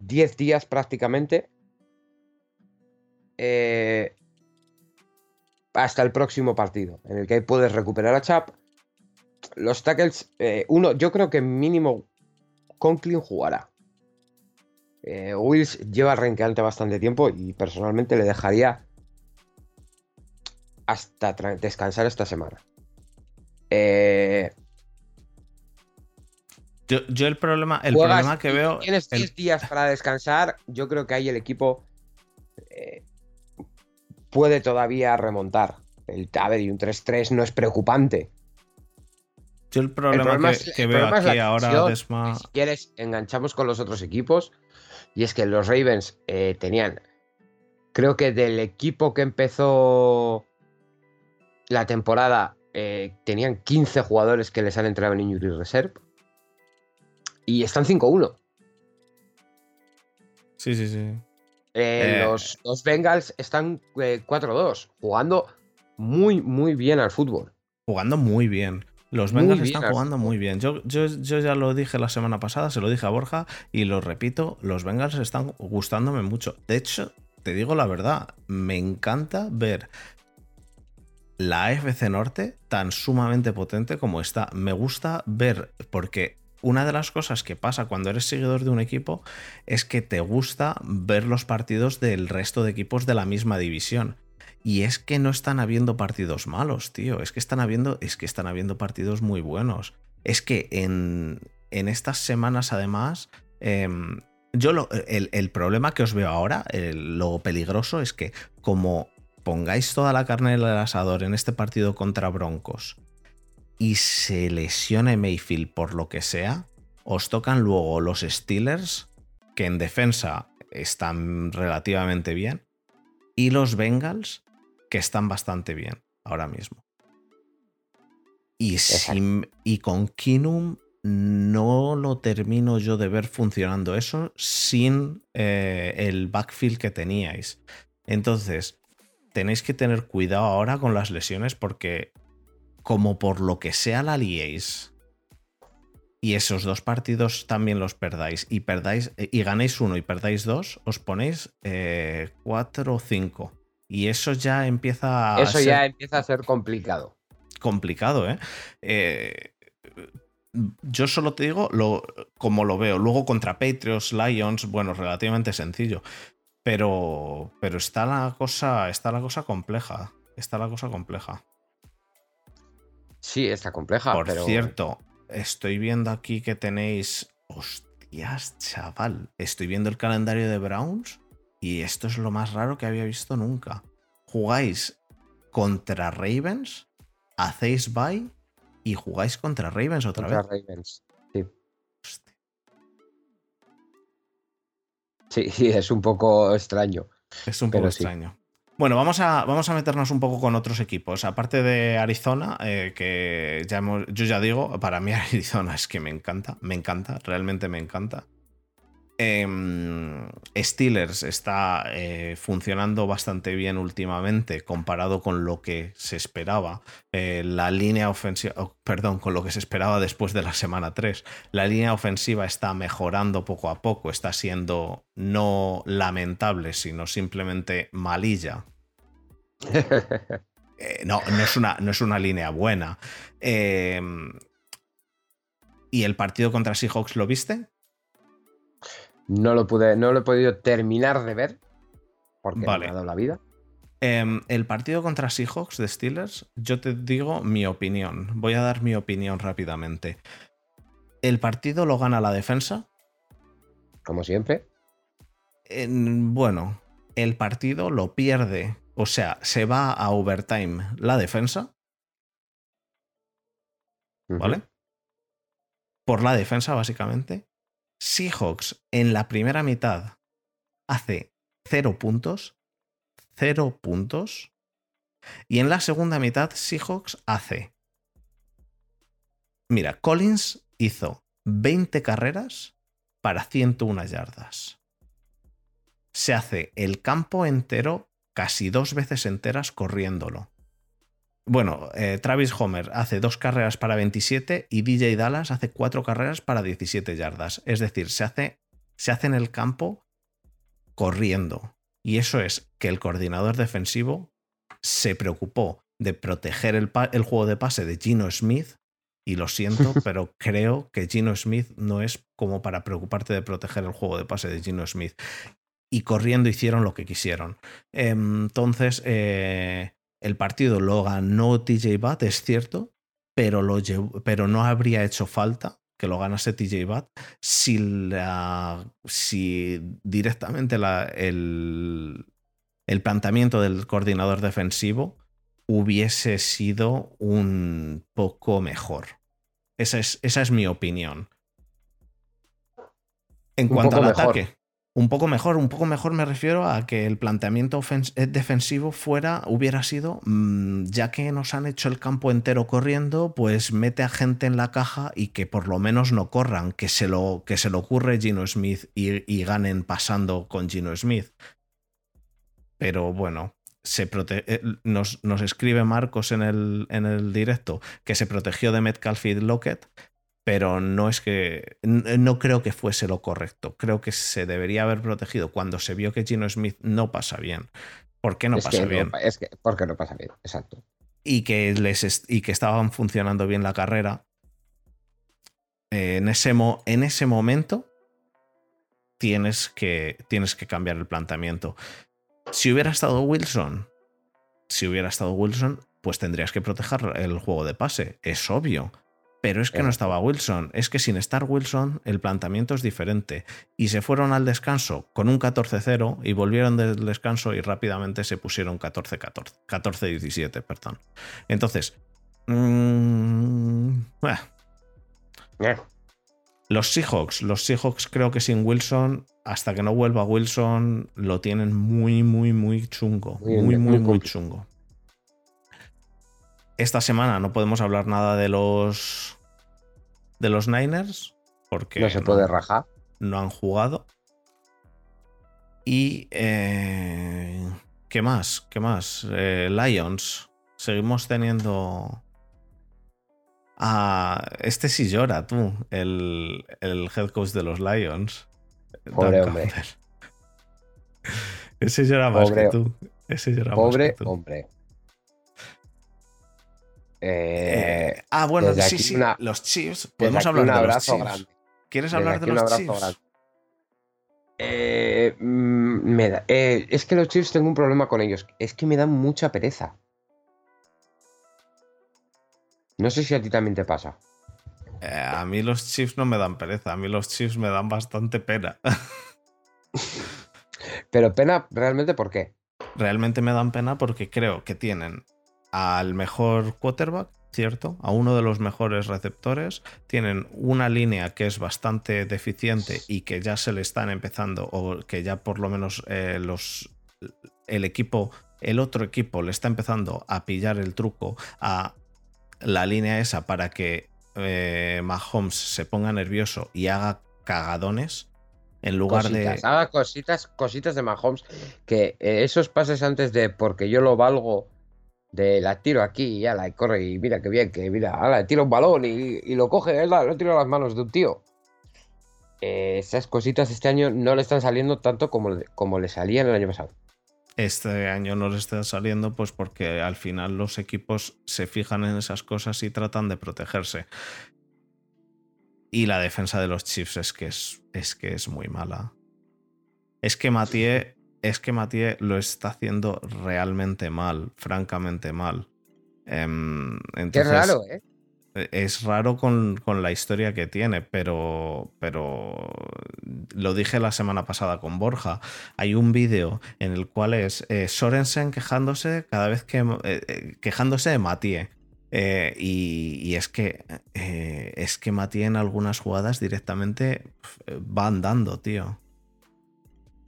10 eh, días prácticamente eh, hasta el próximo partido, en el que puedes recuperar a Chap. Los tackles, eh, uno, yo creo que mínimo Conklin jugará. Eh, Wills lleva renqueante bastante tiempo y personalmente le dejaría hasta descansar esta semana. Eh, yo, el problema, el problema que veo. tienes 10 días para descansar. Yo creo que ahí el equipo puede todavía remontar. El, a ver, y un 3-3 no es preocupante. Yo el problema, que, veo aquí ahora, Si quieres, enganchamos con los otros equipos. Y es que los Ravens eh, tenían, creo que del equipo que empezó la temporada, eh, tenían 15 jugadores que les han entrado en Injury Reserve. Y están 5-1. Sí, sí, sí. Eh, eh, los, Bengals están 4-2, eh, jugando muy, muy bien al fútbol. Jugando muy bien. Los Bengals están jugando muy bien. Yo, yo, yo, ya lo dije la semana pasada, se lo dije a Borja y lo repito, los Bengals están gustándome mucho. De hecho, te digo la verdad, me encanta ver la AFC Norte tan sumamente potente como está. Me gusta ver, porque una de las cosas que pasa cuando eres seguidor de un equipo es que te gusta ver los partidos del resto de equipos de la misma división. Y es que no están habiendo partidos malos, tío. Es que están habiendo, es que están habiendo partidos muy buenos. Es que en, en estas semanas, además, em, yo lo, el, problema que os veo ahora, lo peligroso es que como pongáis toda la carne en el asador en este partido contra Broncos y se lesione Mayfield por lo que sea, os tocan luego los Steelers, que en defensa están relativamente bien, y los Bengals, que están bastante bien ahora mismo. Y, y con Kinum no lo termino yo de ver funcionando eso sin eh, el backfield que teníais. Entonces, tenéis que tener cuidado ahora con las lesiones porque como por lo que sea la liéis y esos dos partidos también los perdáis y perdáis y ganéis uno y perdáis dos, os ponéis eh, cuatro o cinco. Y eso ya empieza a Eso ya empieza a ser complicado. Complicado, ¿eh? ¿eh? yo solo te digo lo, como lo veo. Luego contra Patriots, Lions, bueno, relativamente sencillo. Pero, pero está la cosa, está la cosa compleja. Está la cosa compleja. Sí, está compleja. Por cierto, estoy viendo aquí que tenéis. Hostias, chaval. Estoy viendo el calendario de Browns y esto es lo más raro que había visto nunca. Jugáis contra Ravens, hacéis bye y jugáis contra Ravens otra contra vez. Ravens, sí. Sí, es un poco extraño. Es un poco extraño. Bueno, vamos a, vamos a meternos un poco con otros equipos. Aparte de Arizona, eh, que ya yo ya digo, para mí Arizona es que me encanta, me encanta, realmente me encanta. Em, Steelers está eh, funcionando bastante bien últimamente comparado con lo que se esperaba. Eh, la línea ofensiva, oh, perdón, con lo que se esperaba después de la semana 3. La línea ofensiva está mejorando poco a poco, está siendo no lamentable, sino simplemente malilla. Eh, no, no es, una, no es una línea buena. Em, ¿Y el partido contra Seahawks lo viste? No lo pude, no lo he podido terminar de ver porque me ha dado la vida. Em, el partido contra Seahawks de Steelers, yo te digo mi opinión. Voy a dar mi opinión rápidamente. El partido lo gana la defensa. Como siempre. bueno, el partido lo pierde. O sea, se va a overtime la defensa. ¿Vale? Por la defensa, básicamente. Seahawks en la primera mitad hace 0 puntos, 0 puntos, y en la segunda mitad Seahawks hace... Mira, Collins hizo 20 carreras para 101 yardas. Se hace el campo entero casi dos veces enteras corriéndolo. Bueno, eh, Travis Homer hace dos carreras para 27 y DJ Dallas hace cuatro carreras para 17 yardas. Es decir, se hace, se hace en el campo corriendo. Y eso es que el coordinador defensivo se preocupó de proteger el, el juego de pase de Gino Smith. Y lo siento, pero creo que Gino Smith no es como para preocuparte de proteger el juego de pase de Gino Smith. Y corriendo hicieron lo que quisieron. Entonces, eh, el partido lo ganó TJ Watt, es cierto, pero, lo pero no habría hecho falta que lo ganase TJ Watt si, si directamente el, el planteamiento del coordinador defensivo hubiese sido un poco mejor. Esa es, esa es mi opinión. En cuanto al ataque un poco mejor, un poco mejor me refiero a que el planteamiento eh, defensivo fuera, hubiera sido, mm, ya que nos han hecho el campo entero corriendo, pues mete a gente en la caja y que por lo menos no corran, que se lo, que se ocurre Gino Smith y, ganen pasando con Gino Smith. Pero bueno, se eh, nos, nos, escribe Marcos en el, en el directo que se protegió de Metcalf y Lockett pero no es que no creo que fuese lo correcto. Creo que se debería haber protegido cuando se vio que Gino Smith no pasa bien. ¿Por qué no pasa bien? es que porque no pasa bien, exacto. Y que les y que estaban funcionando bien la carrera. en, ese en ese momento tienes que, tienes que cambiar el planteamiento. Si hubiera estado Wilson, si hubiera estado Wilson, pues tendrías que proteger el juego de pase. Es obvio pero es que no estaba Wilson. Es que sin estar Wilson, el planteamiento es diferente. Y se fueron al descanso con un 14-0 y volvieron del descanso y rápidamente se pusieron 14-14. 14-17, perdón. Entonces. Mmm, Los Seahawks, los Seahawks creo que sin Wilson, hasta que no vuelva Wilson, lo tienen muy, muy, muy chungo. Muy, muy, muy, muy chungo. esta semana no podemos hablar nada de los de los Niners porque no se puede rajar. No han jugado. Y eh, ¿qué más? ¿Qué más? Eh, Lions. Seguimos teniendo a este sí llora, tú, el, el head coach de los Lions. Pobre hombre. Ese llora más que tú. Ese llora pobre más que tú. hombre. Eh, ah, bueno, sí, sí. los Chiefs. Podemos hablar de los Chiefs. ¿Quieres hablar de los Chiefs? Eh, mm, me da, eh, es que los Chiefs tengo un problema con ellos. Es que me dan mucha pereza. No sé si a ti también te pasa. a mí los Chiefs no me dan pereza. A mí los Chiefs me dan bastante pena. Pero pena, ¿realmente por qué? Realmente me dan pena porque creo que tienen al mejor quarterback, ¿cierto? A uno de los mejores receptores. Tienen una línea que es bastante deficiente y que ya se le están empezando, o que ya por lo menos eh, los, el equipo, el otro equipo le está empezando a pillar el truco a la línea esa para que eh, Mahomes se ponga nervioso y haga cagadones en lugar de. Haga cositas, cositas de Mahomes. Que eh, esos pases antes de porque yo lo valgo de la tiro aquí y ya la corre y mira qué bien, que mira, ahora tiro un balón y, lo coge, él lo tiro a las manos de un tío. Eh, esas cositas este año no le están saliendo tanto como, como le salían el año pasado. Este año no le está saliendo pues porque al final los equipos se fijan en esas cosas y tratan de protegerse. Y la defensa de los Chiefs es que es, es, que es muy mala. Es que Mathieu es que Mathieu lo está haciendo realmente mal, francamente mal. Em, Qué raro, ¿eh? E, es raro con, la historia que tiene, pero, pero lo dije la semana pasada con Borja. Hay un vídeo en el cual es eh, Sorensen quejándose cada vez que. Eh, eh, quejándose de Mathieu. y, y, es que es que Mathieu en algunas jugadas directamente va andando, tío.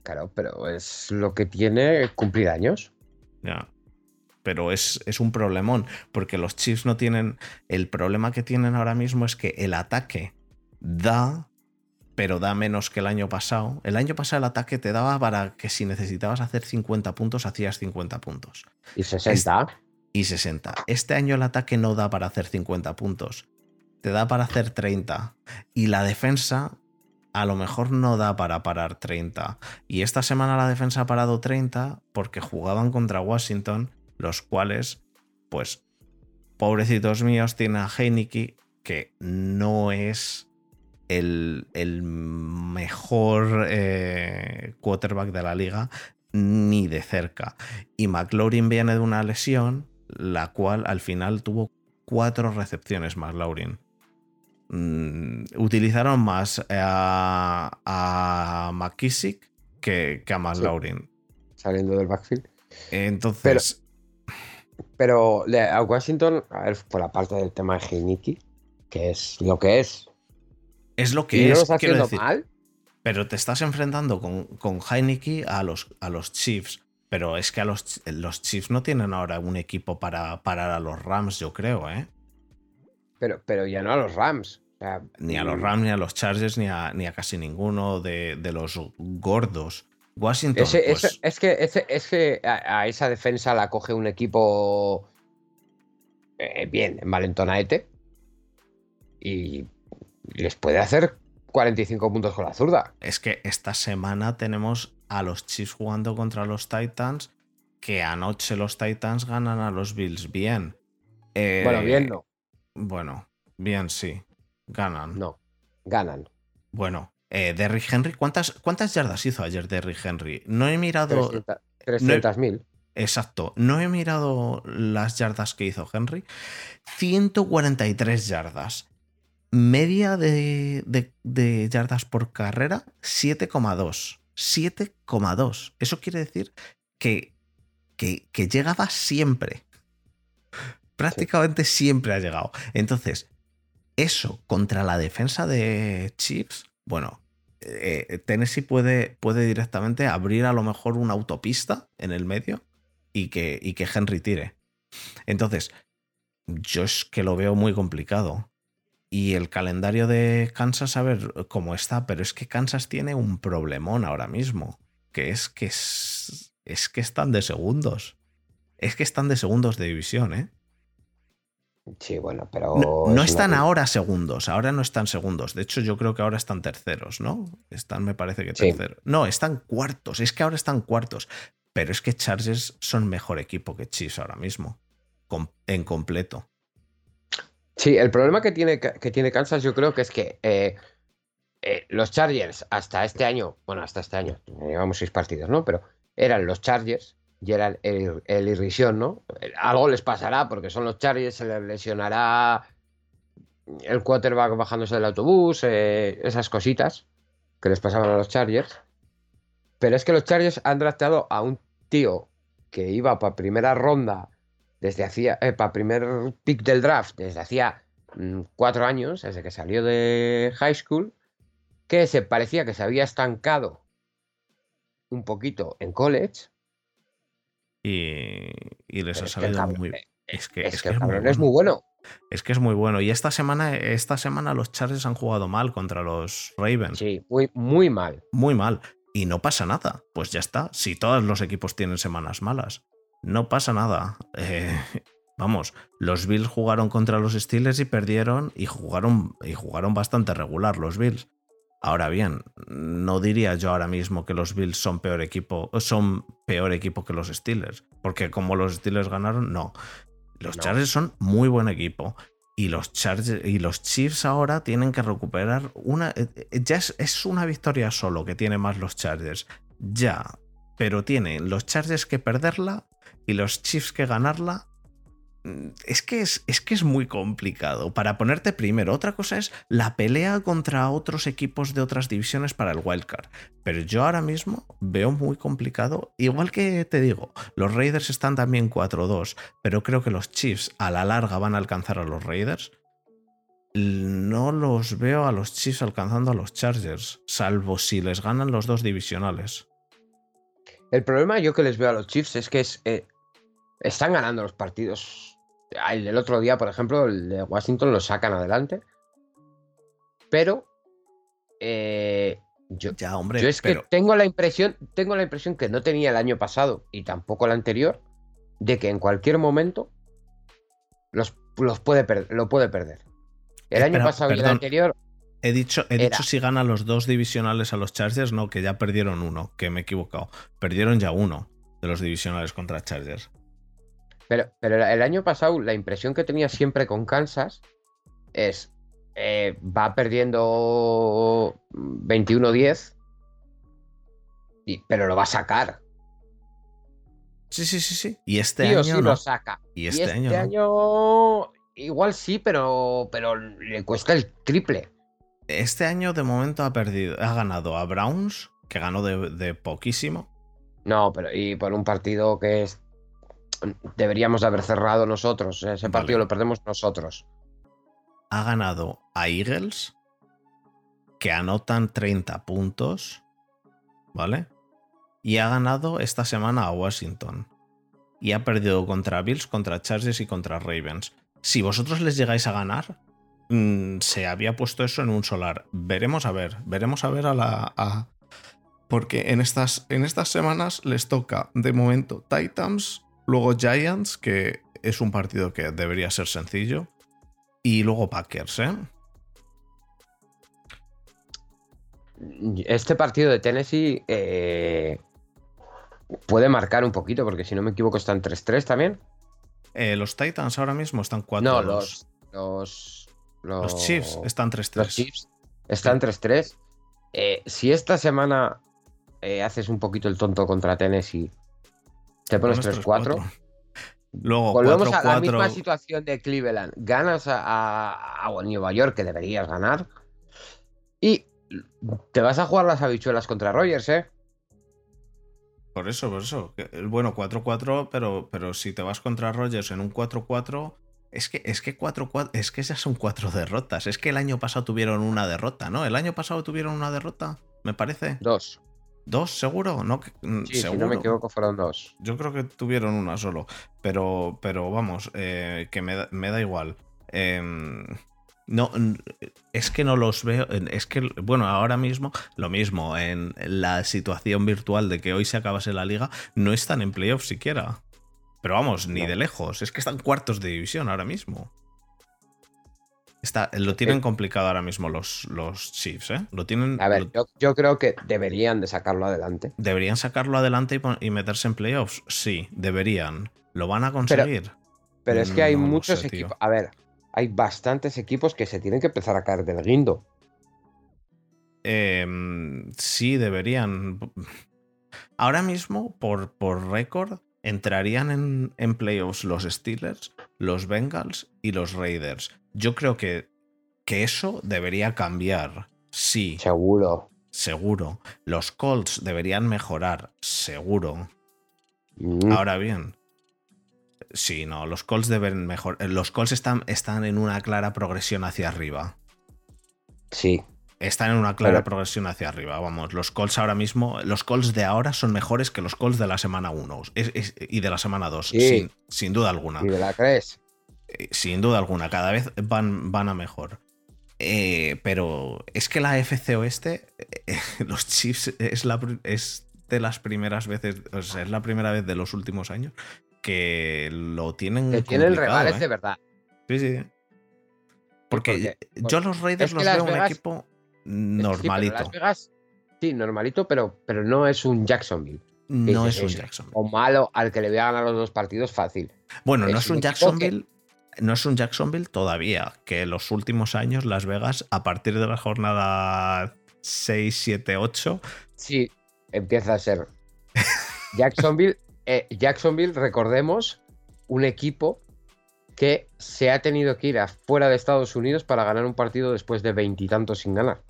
Claro, pero es lo que tiene cumplir años. Ya. Pero es, es, un problemón, porque los Chiefs no tienen. El problema que tienen ahora mismo es que el ataque da, pero da menos que el año pasado. El año pasado el ataque te daba para que si necesitabas hacer 50 puntos, hacías 50 puntos. ¿Y 60? y 60. Este año el ataque no da para hacer 50 puntos. Te da para hacer 30. Y la defensa a lo mejor no da para parar 30. Y esta semana la defensa ha parado 30 porque jugaban contra Washington, los cuales, pues, pobrecitos míos, tiene a Heineke, que no es el, el mejor eh, quarterback de la liga, ni de cerca. Y McLaurin viene de una lesión, la cual al final tuvo cuatro recepciones, McLaurin. Mm, utilizaron más a, a McKissick que, a McLaurin. Saliendo del backfield. Entonces. Pero, a Washington, a ver, por la parte del tema de Heineken, que es lo que es. Es lo que es. No mal. Pero te estás enfrentando con, con Heineken a los, a los Chiefs. Pero es que a los, los Chiefs no tienen ahora un equipo para parar a los Rams, yo creo, ¿eh? Pero, pero ya no a los Rams. ni a los mm. Rams, ni a los Chargers, ni a, ni a casi ninguno de, los gordos. Washington. Pues es que, es que a, esa defensa la coge un equipo eh, bien, en Valentonaete. Y les puede hacer 45 puntos con la zurda. Es que esta semana tenemos a los Chiefs jugando contra los Titans. Que anoche los Titans ganan a los Bills bien. bueno, bien no. Bueno, bien, sí. Ganan. No, ganan. Bueno, eh, Derrick Henry, ¿cuántas, ¿cuántas yardas hizo ayer Derrick Henry? No he mirado. 300.000. exacto. No he mirado las yardas que hizo Henry. 143 yardas. Media de, de yardas por carrera, 7,2. 7,2. Eso quiere decir que, que, que llegaba siempre prácticamente siempre ha llegado. Entonces, eso contra la defensa de Chips, bueno, eh, Tennessee puede, puede directamente abrir a lo mejor una autopista en el medio y que, y que Henry tire. Entonces, yo es que lo veo muy complicado. Y el calendario de Kansas, a ver cómo está, pero es que Kansas tiene un problemón ahora mismo, que es que, es, es que están de segundos. Es que están de segundos de división, ¿eh? Sí, bueno, pero. No, están ahora segundos, ahora no están segundos. De hecho, yo creo que ahora están terceros, ¿no? Están, me parece que terceros. No, están cuartos, es que ahora están cuartos. Pero es que Chargers son mejor equipo que Chiefs ahora mismo, en completo. Sí, el problema que tiene, que tiene Kansas yo creo que es que eh, eh, los Chargers hasta este año, bueno, hasta este año, llevamos seis partidos, ¿no? Pero eran los Chargers y eran el, el Irrisión, ¿no? Algo les pasará porque son los Chargers, se les lesionará el quarterback bajándose del autobús, eh, esas cositas que les pasaban a los Chargers. Pero es que los Chargers han drafteado a un tío que iba para primera ronda desde hacía, eh, para primer pick del draft, desde hacía mm, cuatro años, desde que salió de high school, que se parecía que se había estancado un poquito en college. Y, les ha salido muy Es que es, muy, bueno. Es que es muy bueno. Y esta semana, esta semana los Chargers han jugado mal contra los Ravens. Sí, muy, muy mal. Muy mal. Y no pasa nada. Pues ya está. Si todos los equipos tienen semanas malas no pasa nada. Eh, vamos, los Bills jugaron contra los Steelers y perdieron y jugaron, y jugaron bastante regular los Bills. Ahora bien, no diría yo ahora mismo que los Bills son peor equipo, son peor equipo que los Steelers, porque como los Steelers ganaron, no. Los Chargers son muy buen equipo y los Chargers y los Chiefs ahora tienen que recuperar una eh, eh, ya es, es una victoria solo que tiene más los Chargers. Ya, pero tienen los Chargers que perderla y los Chiefs que ganarla, es que es, es que es muy complicado para ponerte primero. Otra cosa es la pelea contra otros equipos de otras divisiones para el wildcard. Pero yo ahora mismo veo muy complicado. Igual que te digo, los Raiders están también 4-2, pero creo que los Chiefs a la larga van a alcanzar a los Raiders. No los veo a los Chiefs alcanzando a los Chargers, salvo si les ganan los dos divisionales. El problema yo que les veo a los Chiefs es que es, eh, están ganando los partidos. El del otro día, por ejemplo, el de Washington lo sacan adelante. Pero eh, yo, ya, hombre, yo es que tengo la impresión, tengo la impresión que no tenía el año pasado y tampoco el anterior, de que en cualquier momento los, los puede lo puede perder. El año pasado y el anterior. He dicho, he dicho si gana los dos divisionales a los Chargers, no, que ya perdieron uno, que me he equivocado. Perdieron ya uno de los divisionales contra Chargers. Pero, pero el año pasado, la impresión que tenía siempre con Kansas es. Eh, va perdiendo 21-10, pero lo va a sacar. Sí, sí, sí, sí. Y este año. Sí no. lo saca. Y este, este año, Igual sí, pero, pero le cuesta el triple. Este año de momento ha perdido, ha ganado a Browns, que ganó de, de poquísimo. No, pero y por un partido que es deberíamos haber cerrado nosotros. Ese partido lo perdemos nosotros. Ha ganado a Eagles, que anotan 30 puntos, ¿vale? Y ha ganado esta semana a Washington. Y ha perdido contra Bills, contra Chargers y contra Ravens. Si vosotros les llegáis a ganar, mm, se había puesto eso en un solar. Veremos a ver, veremos a ver a la... Porque en estas, en estas semanas les toca de momento Titans, Luego Giants, que es un partido que debería ser sencillo. Y luego Packers, ¿eh? Este partido de Tennessee eh, puede marcar un poquito, porque si no me equivoco están 3-3 también. Eh, los Titans ahora mismo están 4-2. No, los, los, los, Chiefs están 3-3. Los Chiefs están 3-3. Eh, si esta semana haces un poquito el tonto contra Tennessee te pones 3-4. Luego, Volvemos a la misma situación de Cleveland. Ganas a, a, Nueva York, que deberías ganar. Y te vas a jugar las habichuelas contra Rogers, ¿eh? Por eso, por eso. Bueno, 4-4, pero, pero si te vas contra Rogers en un 4-4, es que, es que 4-4, es que esas son cuatro derrotas. Es que el año pasado tuvieron una derrota, ¿no? El año pasado tuvieron una derrota, me parece. Dos. ¿Dos seguro? No, mm, sí, si no me equivoco fueron dos. Yo creo que tuvieron una solo. Pero, pero vamos, eh, que me da, igual. Em, no, es que no los veo. Es que, bueno, ahora mismo, lo mismo, en la situación virtual de que hoy se acabase la liga, no están en playoffs siquiera. Pero vamos, ni de lejos. Es que están cuartos de división ahora mismo. Está, lo tienen complicado ahora mismo los, los Chiefs, ¿eh? Lo tienen. A ver, yo, creo que deberían de sacarlo adelante. ¿Deberían sacarlo adelante y, meterse en playoffs? Sí, deberían. ¿Lo van a conseguir? Pero, es que hay muchos equipos. A ver, hay bastantes equipos que se tienen que empezar a caer del guindo. Em, sí, deberían. Ahora mismo, por, por récord, entrarían en, en playoffs los Steelers, los Bengals y los Raiders. Yo creo que, que eso debería cambiar. Sí. Seguro. Seguro. Los Colts deberían mejorar. Seguro. Mm. Ahora bien. Sí, no, los Colts deben mejorar. Los Colts están, están en una clara progresión hacia arriba. Sí. Están en una clara progresión hacia arriba. Vamos, los Colts ahora mismo, los Colts de ahora son mejores que los Colts de la semana 1 y de la semana 2, sin, sin, duda alguna. ¿Y de la crees? Eh, sin duda alguna, cada vez van, van a mejor. Eh, pero es que la FC Oeste, eh, los Chiefs es, la, es de las primeras veces, o sea, es la primera vez de los últimos años que lo tienen. Que tienen rivales de verdad. Sí, sí. Porque, yo los Raiders los veo un equipo normalito. Sí, normalito, pero, pero no es un Jacksonville. No es, un Jacksonville. O malo al que le voy a ganar los dos partidos fácil. Bueno, no es un Jacksonville no es un Jacksonville todavía, que en los últimos años Las Vegas, a partir de la jornada 6, 7, 8... Sí, empieza a ser. Jacksonville, eh, Jacksonville, recordemos, un equipo que se ha tenido que ir afuera de Estados Unidos para ganar un partido después de veintitantos sin ganar.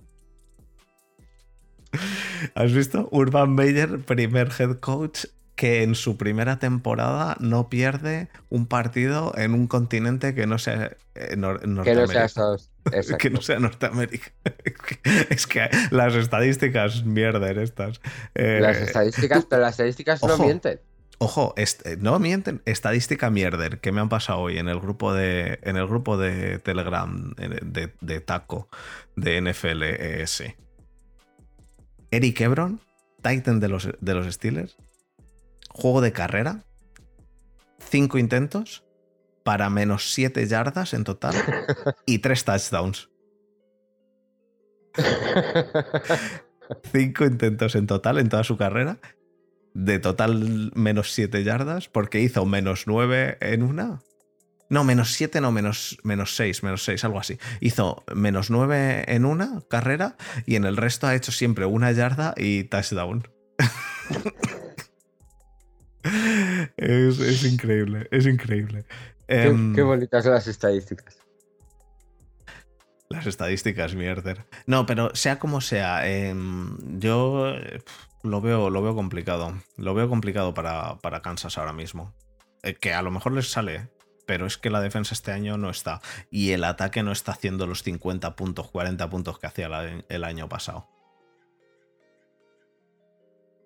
¿Has visto? Urban Meyer, primer head coach que en su primera temporada no pierde un partido en un continente que no sea eh, Norteamérica. Que no sea Que no sea Norteamérica. es que las estadísticas mierden estas. Eh, las estadísticas, pero las estadísticas no mienten. Ojo, no mienten. Estadística mierder que me han pasado hoy en el grupo de, en el grupo de Telegram de, de Taco de NFLS. Eric Ebron, Titan de los, de los Steelers, juego de carrera, cinco intentos para menos siete yardas en total y tres touchdowns. cinco intentos en total en toda su carrera, de total menos siete yardas, porque hizo menos nueve en una. No, menos siete, no, menos, menos seis, menos seis, algo así. Hizo menos nueve en una carrera y en el resto ha hecho siempre una yarda y touchdown. es, increíble, es increíble. Qué, em, bonitas son las estadísticas. Las estadísticas, mierder. No, pero sea como sea, em, yo lo veo, lo veo complicado. Lo veo complicado para, para Kansas ahora mismo. Eh, que a lo mejor les sale, pero es que la defensa este año no está. Y el ataque no está haciendo los 50 puntos, 40 puntos que hacía el año pasado.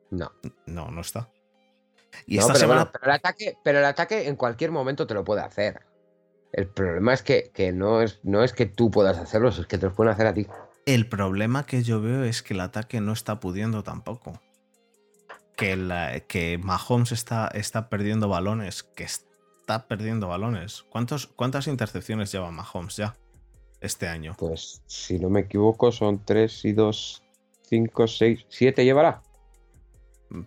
No. No, no está pero, el ataque, pero el ataque en cualquier momento te lo puede hacer. El problema es que, no, es, no es que tú puedas hacerlo, es que te lo pueden hacer a ti. El problema que yo veo es que el ataque no está pudiendo tampoco. Que, que Mahomes está, está perdiendo balones, que está perdiendo balones. ¿Cuántos, ¿Cuántas intercepciones lleva Mahomes ya este año? Pues si no me equivoco son 3 y 2, 5, 6, 7 llevará.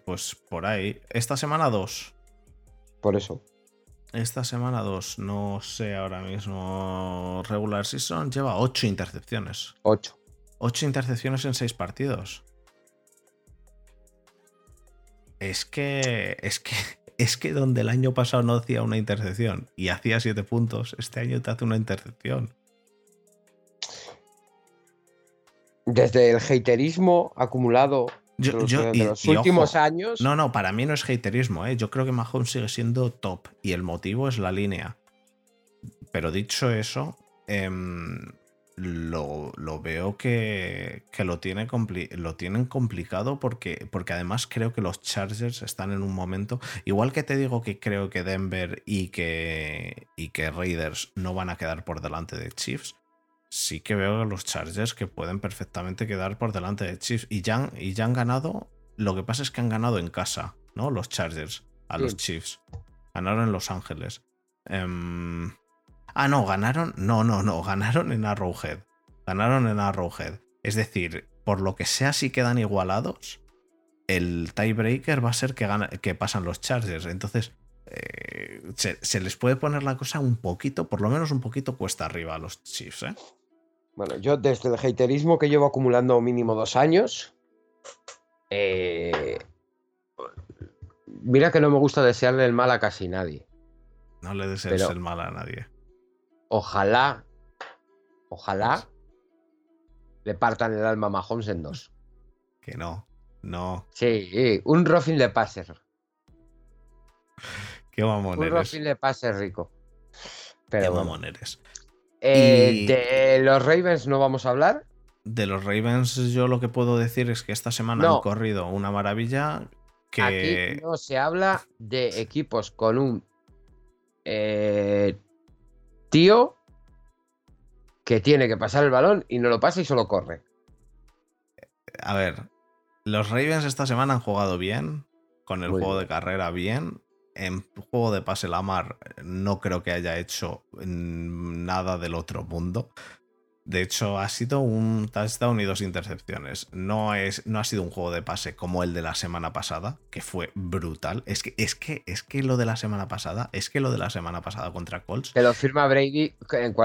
Pues por ahí. Esta semana dos. Por eso. Esta semana dos. No sé ahora mismo. Regular Season lleva ocho intercepciones. Ocho. Ocho intercepciones en seis partidos. Es que. Es que. Es que donde el año pasado no hacía una intercepción y hacía siete puntos, este año te hace una intercepción. Desde el haterismo acumulado yo, los últimos años. No, no, para mí no es haterismo, ¿eh? Yo creo que Mahomes sigue siendo top y el motivo es la línea. Pero dicho eso, em, lo, veo que, lo, tiene lo tienen complicado porque, porque además creo que los Chargers están en un momento, igual que te digo que creo que Denver y que, y que Raiders no van a quedar por delante de Chiefs, sí que veo a los Chargers que pueden perfectamente quedar por delante de Chiefs y ya, y ya han ganado, lo que pasa es que han ganado en casa, ¿no? Los Chargers a los Chiefs. Ganaron en Los Ángeles. Em, Ah, no, ganaron. No, no, no, ganaron en Arrowhead. Ganaron en Arrowhead. Es decir, por lo que sea, si quedan igualados, el tiebreaker va a ser que, que pasan los Chargers. Entonces, eh, se, les puede poner la cosa un poquito, por lo menos un poquito cuesta arriba a los Chiefs. ¿eh? Bueno, yo desde el haterismo que llevo acumulando mínimo dos años, eh, mira que no me gusta desearle el mal a casi nadie. No le desees el mal a nadie ojalá, ojalá le partan el alma a Mahomes en dos. Que no, no. Sí, un Rofin de Passer. Qué mamón un eres. Un de Passer rico. Qué mamón eres. Eh, de los Ravens no vamos a hablar. De los Ravens yo lo que puedo decir es que esta semana han corrido una maravilla que... Aquí no se habla de equipos con un eh, tío que tiene que pasar el balón y no lo pasa y solo corre. A ver, los Ravens esta semana han jugado bien, con el juego de carrera bien. En juego de pase Lamar no creo que haya hecho nada del otro mundo. De hecho, ha sido un touchdown y dos intercepciones. No, es, no ha sido un juego de pase como el de la semana pasada, que fue brutal. Es que, es que, es que lo de la semana pasada, es que lo de la semana pasada contra Colts. Que lo firma Brady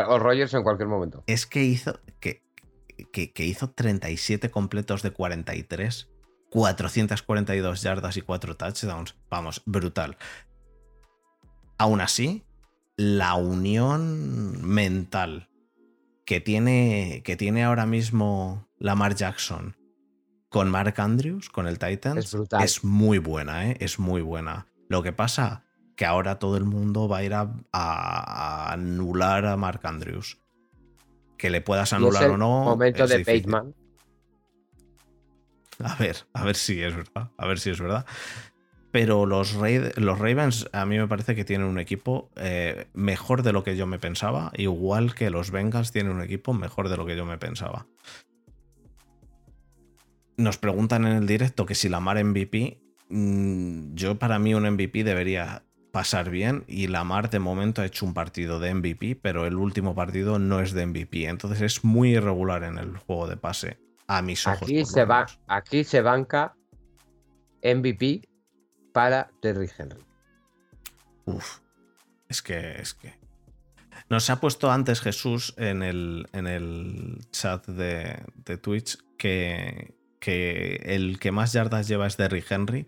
o Rogers en cualquier momento. Es que hizo. Que, que, hizo 37 completos de 43, 442 yardas y 4 touchdowns. Vamos, brutal. Aún así, la unión mental que tiene, que tiene ahora mismo Lamar Jackson con Mark Andrews, con el Titans, es, muy buena, ¿eh? es muy buena. Lo que pasa que ahora todo el mundo va a ir a, anular a Mark Andrews. Que le puedas anular o no. Momento de Bateman. A ver, a ver si es verdad. A ver si es verdad. Pero los, los Ravens a mí me parece que tienen un equipo eh, mejor de lo que yo me pensaba, igual que los Bengals tienen un equipo mejor de lo que yo me pensaba. Nos preguntan en el directo que si la Mar MVP, mm, yo para mí un MVP debería pasar bien y la Mar de momento ha hecho un partido de MVP, pero el último partido no es de MVP, entonces es muy irregular en el juego de pase a mis ojos. Aquí se va, aquí se banca MVP para Terry Henry. Uf, es que, es que. Nos ha puesto antes Jesús en el, en el chat de, Twitch que, que el que más yardas lleva es Derrick Henry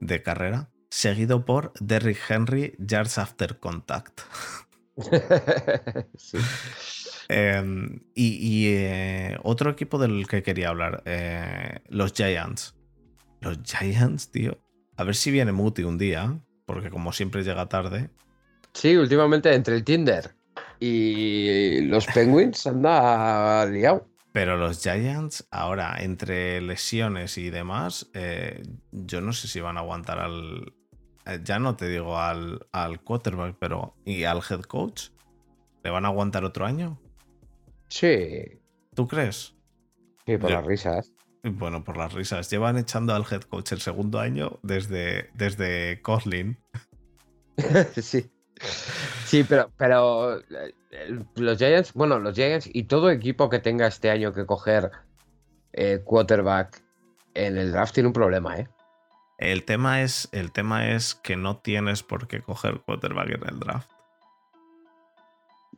de carrera, seguido por Derrick Henry Yards After Contact. Em, y, eh, otro equipo del que quería hablar, eh, los Giants. Los Giants, tío. A ver si viene Muti un día, porque como siempre llega tarde. Sí, últimamente entre el Tinder y los Penguins anda liado. Pero los Giants, ahora, entre lesiones y demás, eh, yo no sé si van a aguantar al. Eh, ya no te digo al, al quarterback, pero. ¿Y al head coach? ¿Le van a aguantar otro año? Sí. ¿Tú crees? Sí, por las risas. Bueno, por las risas. Llevan echando al head coach el segundo año desde, desde Kotlin. sí. Sí, pero, pero eh, los Giants, bueno, los Giants y todo equipo que tenga este año que coger eh, quarterback en el draft tiene un problema, ¿eh? El tema, es, el tema es que no tienes por qué coger quarterback en el draft.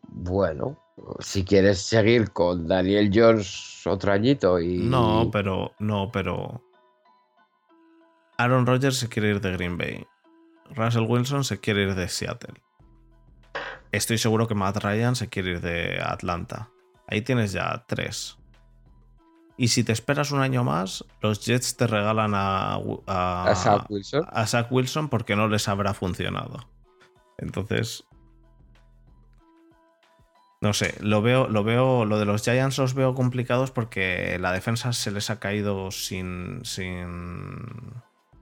Bueno, si quieres seguir con Daniel Jones otro añito y. No, pero. No, pero. Aaron Rodgers se quiere ir de Green Bay. Russell Wilson se quiere ir de Seattle. Estoy seguro que Matt Ryan se quiere ir de Atlanta. Ahí tienes ya tres. Y si te esperas un año más, los Jets te regalan a, a, Zach Wilson? a Zach Wilson porque no les habrá funcionado. Entonces, No sé, lo veo, lo veo, lo de los Giants los veo complicados porque la defensa se les ha caído sin, sin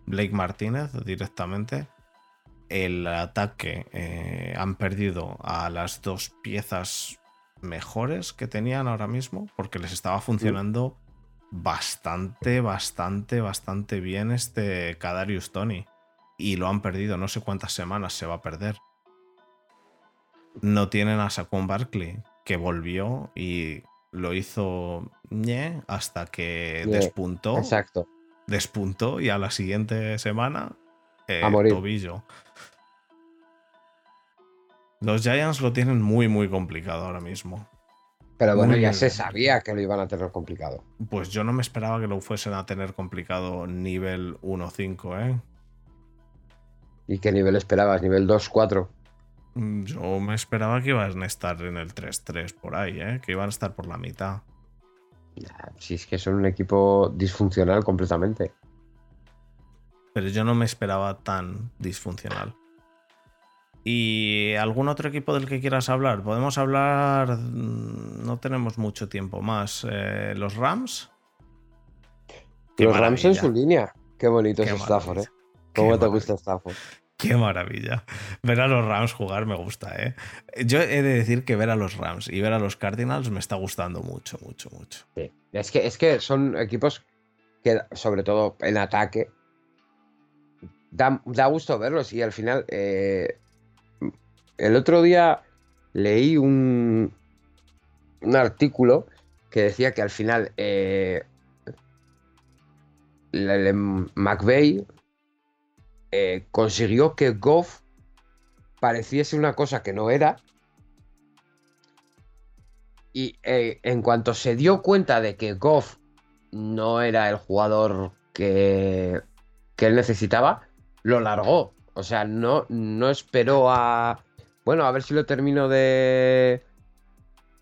Blake Martínez directamente. El ataque eh, han perdido a las dos piezas mejores que tenían ahora mismo porque les estaba funcionando bastante, bastante, bastante bien este Kadarius Tony. Y lo han perdido, no sé cuántas semanas se va a perder. No tienen a Saquon Barkley, que volvió y lo hizo ñe hasta que despuntó. Exacto. Despuntó y a la siguiente semana eh, A morir. tobillo. Los Giants lo tienen muy, muy complicado ahora mismo. Pero bueno, Muy ya bien. se sabía que lo iban a tener complicado. Pues yo no me esperaba que lo fuesen a tener complicado nivel 1-5, ¿eh? ¿Y qué nivel esperabas? ¿Nivel 2-4? Mm, Yo me esperaba que iban a estar en el 3-3 por ahí, ¿eh? Que iban a estar por la mitad. Si es que son un equipo disfuncional completamente. Pero yo no me esperaba tan disfuncional. ¿Y algún otro equipo del que quieras hablar? Podemos hablar. mm, No tenemos mucho tiempo más. Eh, ¿Los Rams? Qué Los Rams en su línea. Qué bonito Qué es Stafford, ¿eh? ¿Cómo Qué te gusta Stafford? Qué maravilla. Ver a los Rams jugar me gusta, ¿eh? Yo he de decir que ver a los Rams y ver a los Cardinals me está gustando mucho, mucho, mucho. Es, que, es que son equipos que, sobre todo en ataque, da, da gusto verlos. Y al final, eh, el otro día leí un, un artículo que decía que al final eh, McVeigh eh, consiguió que Goff pareciese una cosa que no era. Y eh, en cuanto se dio cuenta de que Goff no era el jugador que, que él necesitaba, lo largó. O sea, no, no esperó a. Bueno, a ver si lo termino de.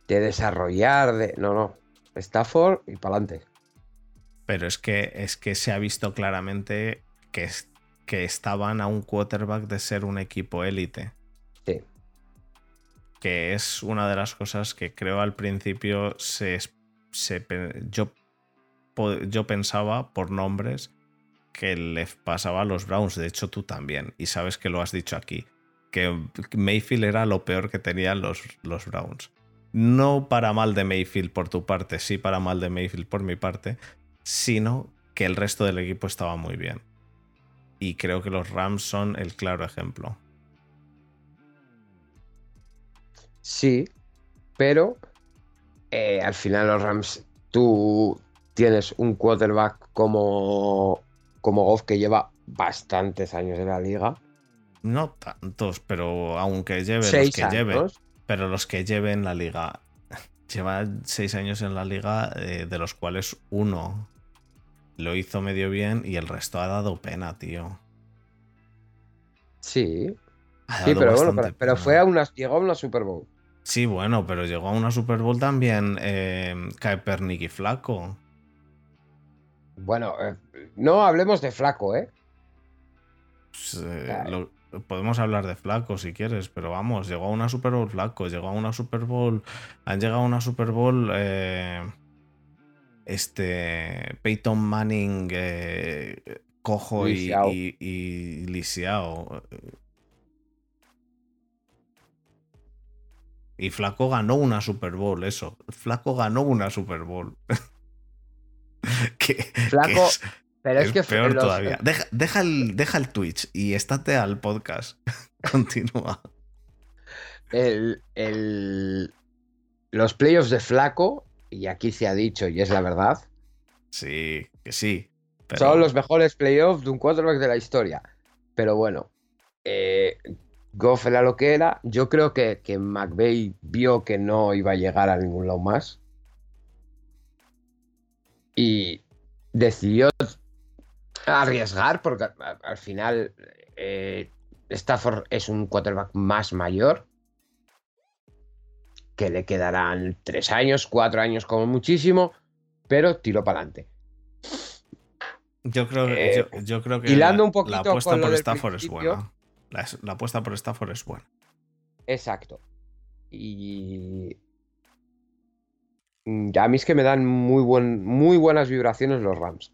de desarrollar. De... No, no. Stafford y para adelante. Pero es que, es que se ha visto claramente que, que estaban a un quarterback de ser un equipo élite. Sí. Que es una de las cosas que creo al principio se, se yo, yo pensaba por nombres que le pasaba a los Browns. De hecho, tú también. Y sabes que lo has dicho aquí. Que Mayfield era lo peor que tenían los, los Browns. No para mal de Mayfield por tu parte, sí para mal de Mayfield por mi parte, sino que el resto del equipo estaba muy bien. Y creo que los Rams son el claro ejemplo. Sí, pero eh, al final los Rams, tú tienes un quarterback como, como Goff que lleva bastantes años en la liga. No tantos, pero aunque lleve los Seis que lleve, años. pero los que lleve en la liga, lleva seis años en la liga, eh, de los cuales uno lo hizo medio bien y el resto ha dado pena, tío. Sí, sí, pero bueno, pero, fue a una, llegó a una Super Bowl. Sí, bueno, pero llegó a una Super Bowl también eh, Kaepernick y Flaco. Bueno, eh, no hablemos de flaco, ¿eh? Pues, eh, Claro. lo- podemos hablar de Flaco si quieres, pero vamos, llegó a una Super Bowl Flaco, llegó a una Super Bowl. Han llegado a una Super Bowl. eh, este. Peyton Manning eh, cojo y, y, y lisiao. Y Flaco ganó una Super Bowl, eso. Flaco ganó una Super Bowl. que, Flaco, que es- pero es, es que peor los- todavía. Deja, deja el, deja el Twitch y estate al podcast. Continúa. el- el- los playoffs de flaco, y aquí se ha dicho y es la verdad, Sí, que sí. Pero son los mejores playoffs de un quarterback de la historia. Pero bueno, eh, Goff era lo que era. Yo creo que, que McVeigh vio que no iba a llegar a ningún lado más. Y decidió arriesgar, porque al, al final eh, Stafford es un quarterback más mayor. Que le quedarán tres años, cuatro años como muchísimo. Pero tiró para adelante. yo creo que, eh, yo, yo creo que hilando la, un poquito la apuesta con por Stafford es buena. La, la apuesta por Stafford es buena. Exacto. Y a mí es que me dan muy, buen, muy buenas vibraciones los Rams.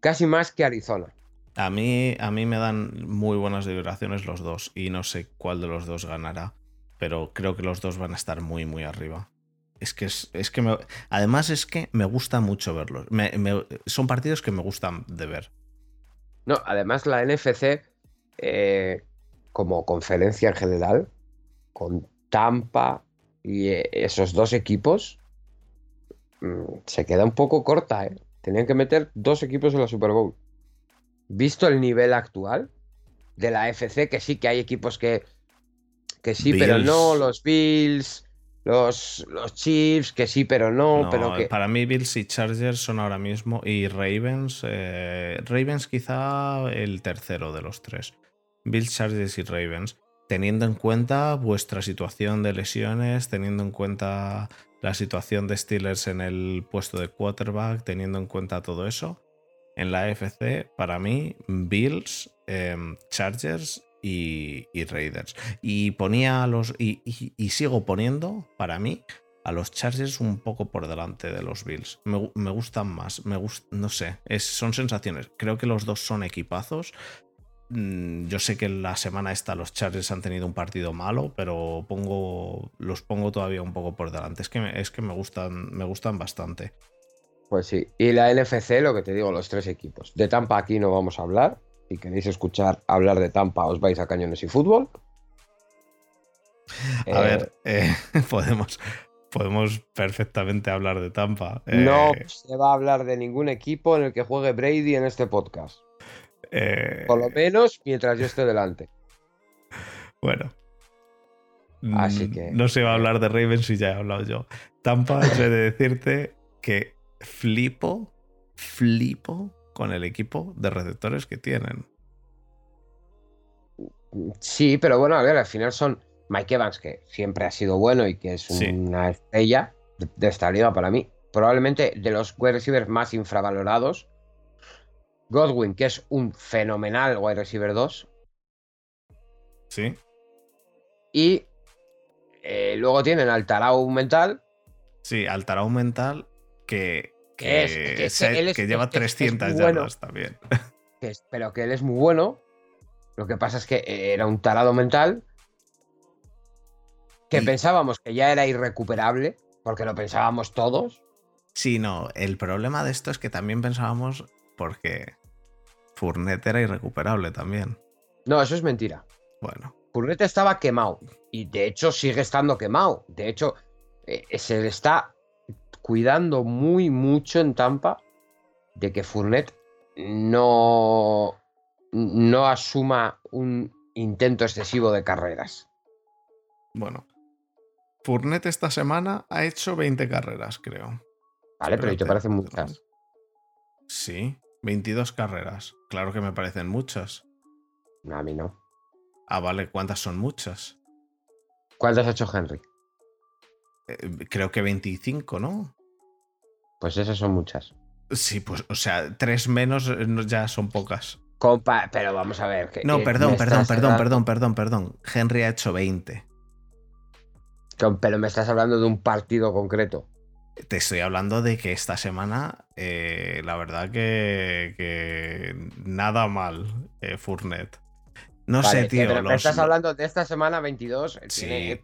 Casi más que Arizona. A mí, a mí me dan muy buenas vibraciones los dos y no sé cuál de los dos ganará, pero creo que los dos van a estar muy, muy arriba. Es que, es, que me, además es que me gusta mucho verlos. son partidos que me gustan de ver. No, además la NFC, eh, como conferencia en general, con Tampa y eh, esos dos equipos, mm, se queda un poco corta, ¿eh? Tenían que meter dos equipos en la Super Bowl visto el nivel actual de la FC, que sí que hay equipos que, que sí, pero no, los Bills, los, los Chiefs, que sí, pero no, pero que... Para mí Bills y Chargers son ahora mismo, y Ravens, eh, Ravens quizá el tercero de los tres. Bills, Chargers y Ravens, teniendo en cuenta vuestra situación de lesiones, teniendo en cuenta la situación de Steelers en el puesto de quarterback, teniendo en cuenta todo eso, en la AFC, para mí, Bills, em, Chargers y, Raiders. Y ponía a los. Y, sigo poniendo, para mí, a los Chargers un poco por delante de los Bills. Me, gustan más. Me no sé. son sensaciones. Creo que los dos son equipazos. Mm, yo sé que la semana esta los Chargers han tenido un partido malo, pero pongo, los pongo todavía un poco por delante. Es que, es que me, gustan, me gustan bastante. Pues sí. Y la NFC, lo que te digo, los tres equipos. De Tampa aquí no vamos a hablar. Si queréis escuchar hablar de Tampa, os vais a Cañones y Fútbol. A ver, eh, podemos, podemos perfectamente hablar de Tampa. No eh, se va a hablar de ningún equipo en el que juegue Brady en este podcast. Eh, Por lo menos mientras yo esté delante. Bueno. Así que. No se va a hablar de Ravens y ya he hablado yo. Tampa, he de decirte que flipo, flipo con el equipo de receptores que tienen. Sí, pero bueno, a ver, al final son Mike Evans, que siempre ha sido bueno y que es una estrella de, esta liga para mí. Probablemente de los wide receivers más infravalorados. Godwin, que es un fenomenal wide receiver 2. Sí. Y eh, luego tienen al Tarau Mental. Sí, al Tarau Mental que que, que, lleva 300 yardas también. pero que él es muy bueno. Lo que pasa es que era un tarado mental que pensábamos que ya era irrecuperable, porque lo pensábamos todos. Sí, no, el problema de esto es que también pensábamos porque Fournette era irrecuperable también. No, eso es mentira. Bueno. Fournette estaba quemado y de hecho sigue estando quemado. De hecho, eh, se le está cuidando muy mucho en Tampa de que Fournette no, no asuma un intento excesivo de carreras. Bueno, Fournette esta semana ha hecho 20 carreras, creo. Vale, pero ¿y te parecen muchas? Sí, 22 carreras. Claro que me parecen muchas. No, a mí no. Ah, vale, ¿cuántas son muchas? ¿Cuántas ha hecho Henry? Eh, creo que 25, ¿no? Pues esas son muchas. Sí, pues, o sea, tres menos eh, ya son pocas. Compa, pero vamos a ver. no, perdón, perdón, perdón, perdón, perdón, perdón. Henry ha hecho 20. Pero me estás hablando de un partido concreto. Te estoy hablando de que esta semana, eh, la verdad que, nada mal, eh, Furnet. No sé, tío. Pero me estás hablando de esta semana 22. Sí.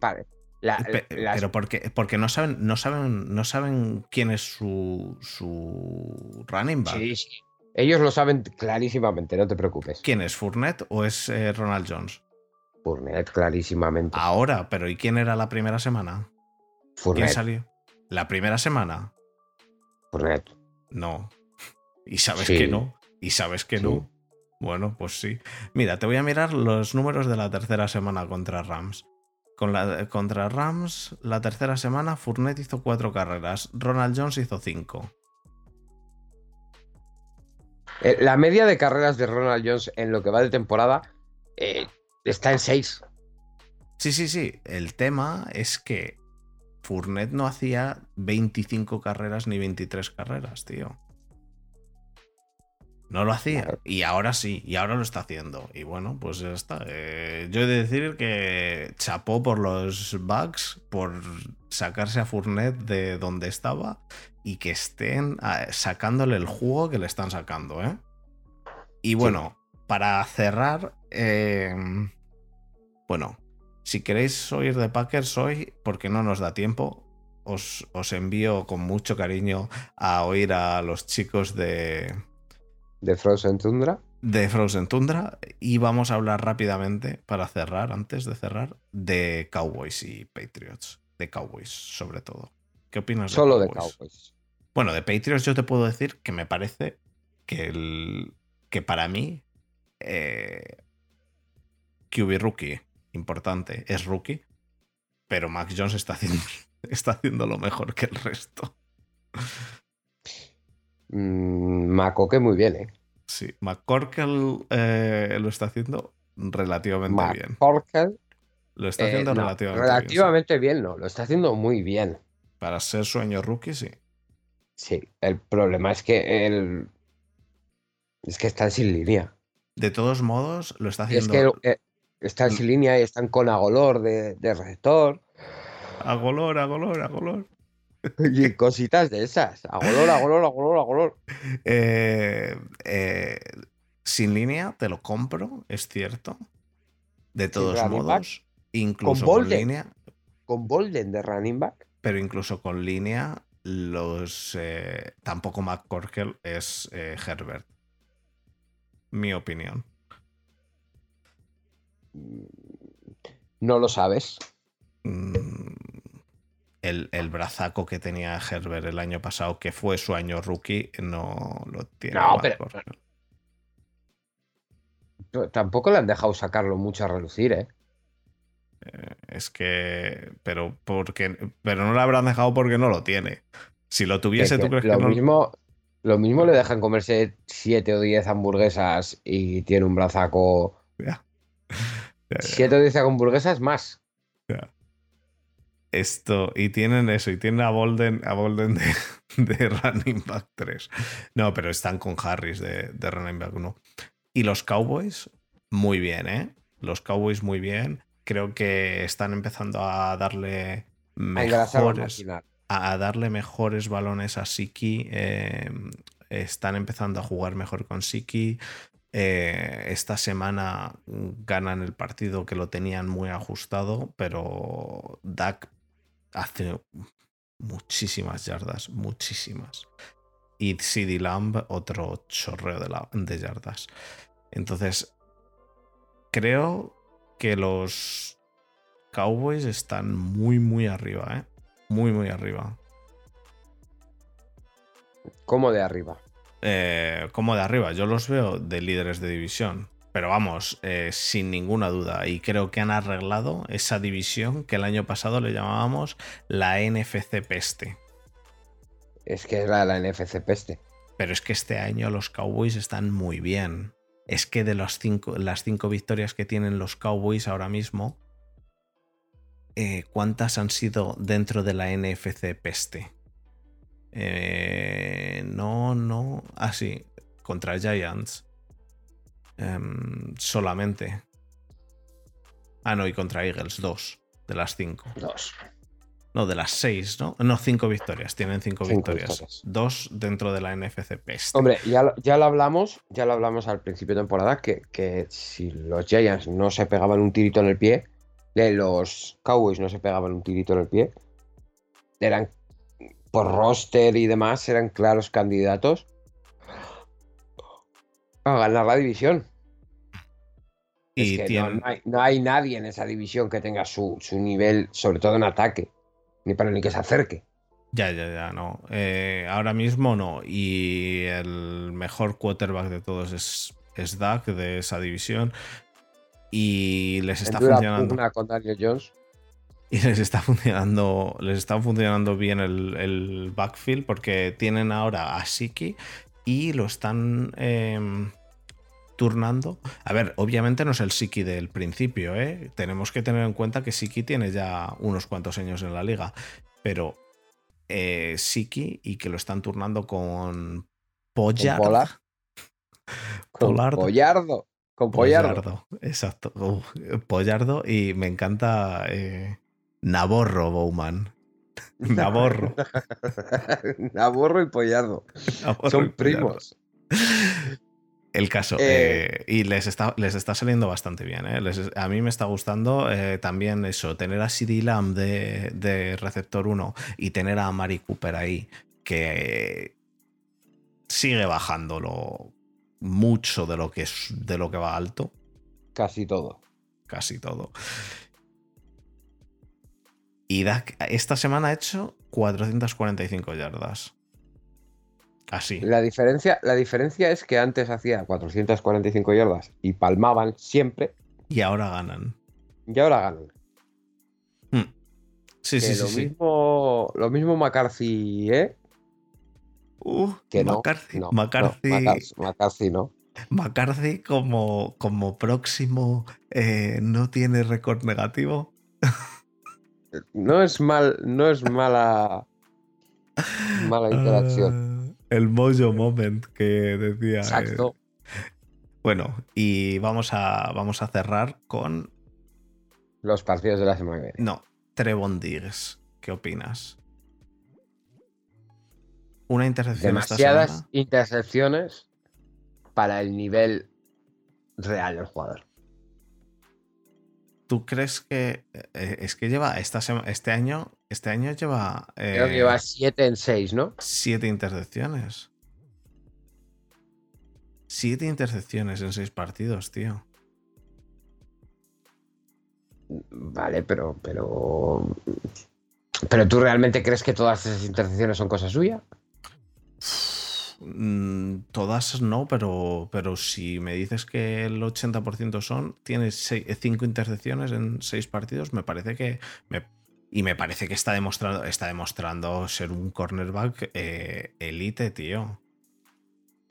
Pero porque, porque no saben, no saben, no saben quién es su, su running back. Sí, sí. Ellos lo saben clarísimamente, no te preocupes. ¿Quién es? ¿Fournette o es eh, Ronald Jones? Fournette, clarísimamente. Ahora, pero ¿y quién era la primera semana? Fournette. ¿Quién salió? ¿La primera semana? Fournette. No. Y sabes que no. Y sabes que no. Bueno, pues sí. Mira, te voy a mirar los números de la tercera semana contra Rams contra Rams, la tercera semana, Fournette hizo cuatro carreras, Ronald Jones hizo cinco. Eh, la media de carreras de Ronald Jones en lo que va de temporada eh, está en seis. Sí, sí, sí. El tema es que Fournette no hacía 25 carreras ni 23 carreras, tío. No lo hacía. Y ahora sí, y ahora lo está haciendo. Y bueno, pues ya está. Eh, yo he de decir que chapó por los bugs, por sacarse a Fournet de donde estaba y que estén ah, sacándole el jugo que le están sacando, ¿eh? Y bueno, para cerrar, em, bueno, si queréis oír de Packers hoy, porque no nos da tiempo, os, os envío con mucho cariño a oír a los chicos de de Frozen Tundra. De Frozen Tundra. Y vamos a hablar rápidamente, para cerrar, antes de cerrar, de Cowboys y Patriots. De Cowboys, sobre todo. ¿Qué opinas de Solo de Cowboys. Bueno, de Patriots yo te puedo decir que me parece que, el, que para mí eh, QB rookie, importante, es rookie, pero Max Jones está haciendo, está haciendo lo mejor que el resto. Mm, Macoque muy bien, ¿eh? Sí, McCorkle eh, lo está haciendo relativamente bien. McCorkle. Lo está haciendo eh, relativamente, relativamente bien. no, lo está haciendo muy bien. Para ser sueño rookie, sí. Sí, el problema es que el... es que están sin línea. De todos modos, lo está haciendo. Es que eh, están sin línea y están con Agolor de, de receptor. Agolor, Agolor, Agolor. Y cositas de esas. Agolor, agolor, agolor, agolor. Eh, eh, sin línea, te lo compro, es cierto. De todos modos, incluso con, línea. Con Bolden de running back. Pero incluso con línea, los. Eh, tampoco McCorkle es Herbert. Mi opinión. No lo sabes. El, brazaco que tenía Herbert el año pasado, que fue su año rookie, no lo tiene. No, pero, Tampoco le han dejado sacarlo mucho a relucir, ¿eh? ¿eh? es que. Pero porque. Pero no lo habrán dejado porque no lo tiene. Si lo tuviese, ¿tú crees lo que mismo, Lo mismo le dejan comerse 7 o 10 hamburguesas y tiene un brazaco. 7 o 10 hamburguesas más. Ya. Esto, y tienen eso, y tienen a Bolden, a Bolden de, Running Back 3. No, pero están con Harris de, Running Back 1. Y los Cowboys, muy bien, ¿eh? Los Cowboys, muy bien. Creo que están empezando a darle mejores, a, darle mejores balones a Siki. Em, están empezando a jugar mejor con Siki. Eh, esta semana ganan el partido que lo tenían muy ajustado, pero Dak hace muchísimas yardas, muchísimas. Y CD Lamb, otro chorreo de, de yardas. Entonces, creo que los Cowboys están muy, muy arriba, ¿eh? Muy, muy arriba. ¿Cómo de arriba? Eh, como de arriba. Yo los veo de líderes de división. Pero vamos, eh, sin ninguna duda. Y creo que han arreglado esa división que el año pasado le llamábamos la NFC Peste. Es que era la NFC Peste. Pero es que este año los Cowboys están muy bien. Es que de las cinco, las cinco victorias que tienen los Cowboys ahora mismo, eh, ¿cuántas han sido dentro de la NFC Peste? Eh, no, no. Ah, sí, contra Giants. Em, solamente. Ah, no, y contra Eagles, dos de las cinco. Dos. No, de las seis, ¿no? No, cinco victorias. Tienen cinco, victorias. Dos dentro de la NFC Pest. Hombre, ya, lo hablamos, ya lo hablamos al principio de temporada, que, que si los Giants no se pegaban un tirito en el pie, los Cowboys no se pegaban un tirito en el pie, eran por roster y demás, eran claros candidatos a ganar la división. Y no, hay, nadie en esa división que tenga su, nivel, sobre todo en ataque, ni para ni que se acerque. Ya, ya, ya, no. Eh, ahora mismo no. Y el mejor quarterback de todos es, es Dak de esa división. Y les está funcionando. con Daniel Jones. Y les está funcionando. Les está funcionando bien el, backfield. Porque tienen ahora a Siki. Y lo están. Em, turnando. A ver, obviamente no es el Siki del principio, ¿eh? Tenemos que tener en cuenta que Siki tiene ya unos cuantos años en la liga, pero eh, Siki y que lo están turnando con Pollard. Polardo. Pollardo. Con Pollardo. exacto. pollardo y me encanta eh, Naborro Bowman. Naborro. Naborro y Pollardo. Son primos. El caso. Eh, y les está, les está saliendo bastante bien. ¿eh? a mí me está gustando también eso, tener a CD Lamb de, de, Receptor 1 y tener a Mari Cooper ahí, que sigue bajándolo mucho de lo que, es, de lo que va alto. Casi todo. Casi todo. Y esta semana ha hecho 445 yardas. Así. La diferencia, la diferencia es que antes hacía 445 yardas y palmaban siempre. Y ahora ganan. Y ahora ganan. Hmm. Sí, sí, lo sí, mismo, Lo mismo McCarthy, ¿eh? Uh, que McCarthy, no, McCarthy, no. McCarthy como, como próximo eh, no tiene récord negativo. no es mal, no es mala mala interacción. Ah, el mojo moment que decía. Eh. Exacto. bueno, y vamos a, vamos a cerrar con los partidos de la semana No, Trevon Diggs. ¿Qué opinas? Una intercepción. Demasiadas intercepciones para el nivel real del jugador. ¿Tú crees que eh, es que lleva esta este año este año lleva Creo que lleva 7 eh, en 6, ¿no? 7 intercepciones. 7 intercepciones en 6 partidos, tío. Vale, pero pero pero tú realmente crees que todas esas intercepciones son cosa suya? Mm, todas no, pero, pero si me dices que el 80% son, tienes 5 intercepciones en 6 partidos, me parece que... y me parece que está demostrando, está demostrando ser un cornerback eh, elite, tío.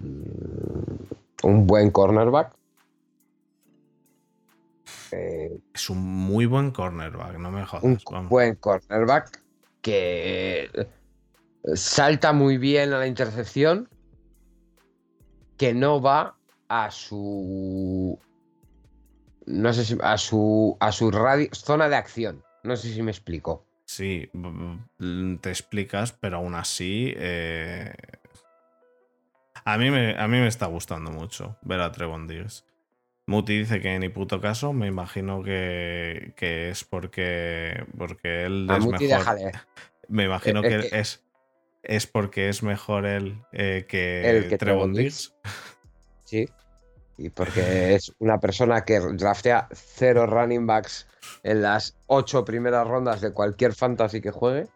Un buen cornerback. Eh, es un muy buen cornerback, no me jodas. Un buen cornerback que salta muy bien a la intercepción que no va a su. No sé si. a su. a su radio, zona de acción. No sé si me explico. Sí, te explicas, pero aún así. Eh, a, mí me, a mí me está gustando mucho ver a Trevon Diggs. Muti dice que ni puto caso, me imagino que, que es porque, porque él es mejor. Me imagino que, es es porque es mejor él eh, que, que Trevon Diggs. Sí. Y porque es una persona que draftea cero running backs en las ocho primeras rondas de cualquier fantasy que juegue.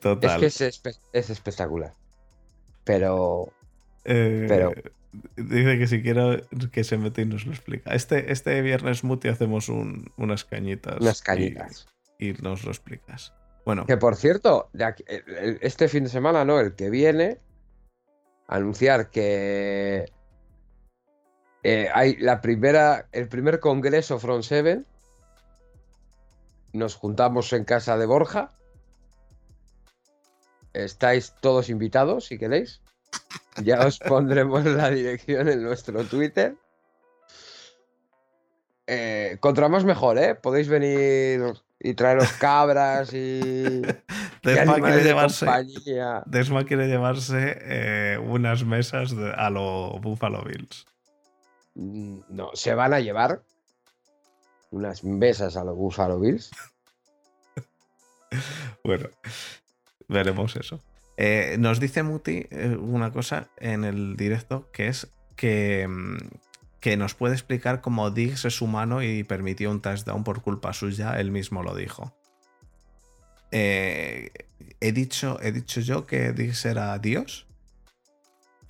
Total. Es que es, espectacular. Pero. Eh, pero. Dice que si quiero que se mete y nos lo explica. Este, este viernes Muti hacemos unas cañitas. Unas cañitas. y nos lo explicas. Que por cierto, este fin de semana, no, el que viene, anunciar que eh, hay la primera, el primer congreso Front Seven. Nos juntamos en casa de Borja. Estáis todos invitados si queréis. Ya os pondremos la dirección en nuestro Twitter. Eh, contra más mejor, ¿eh? Podéis venir y traeros cabras y. Desma, quiere llevarse, Desma quiere llevarse unas mesas a los Buffalo Bills. Mm, no, se van a llevar unas mesas a los Buffalo Bills. bueno, veremos eso. Eh, nos dice Muti eh, una cosa en el directo que es que, mm, que nos puede explicar cómo Diggs es humano y permitió un touchdown por culpa suya, él mismo lo dijo. Eh, he, dicho, he dicho yo que Diggs era Dios.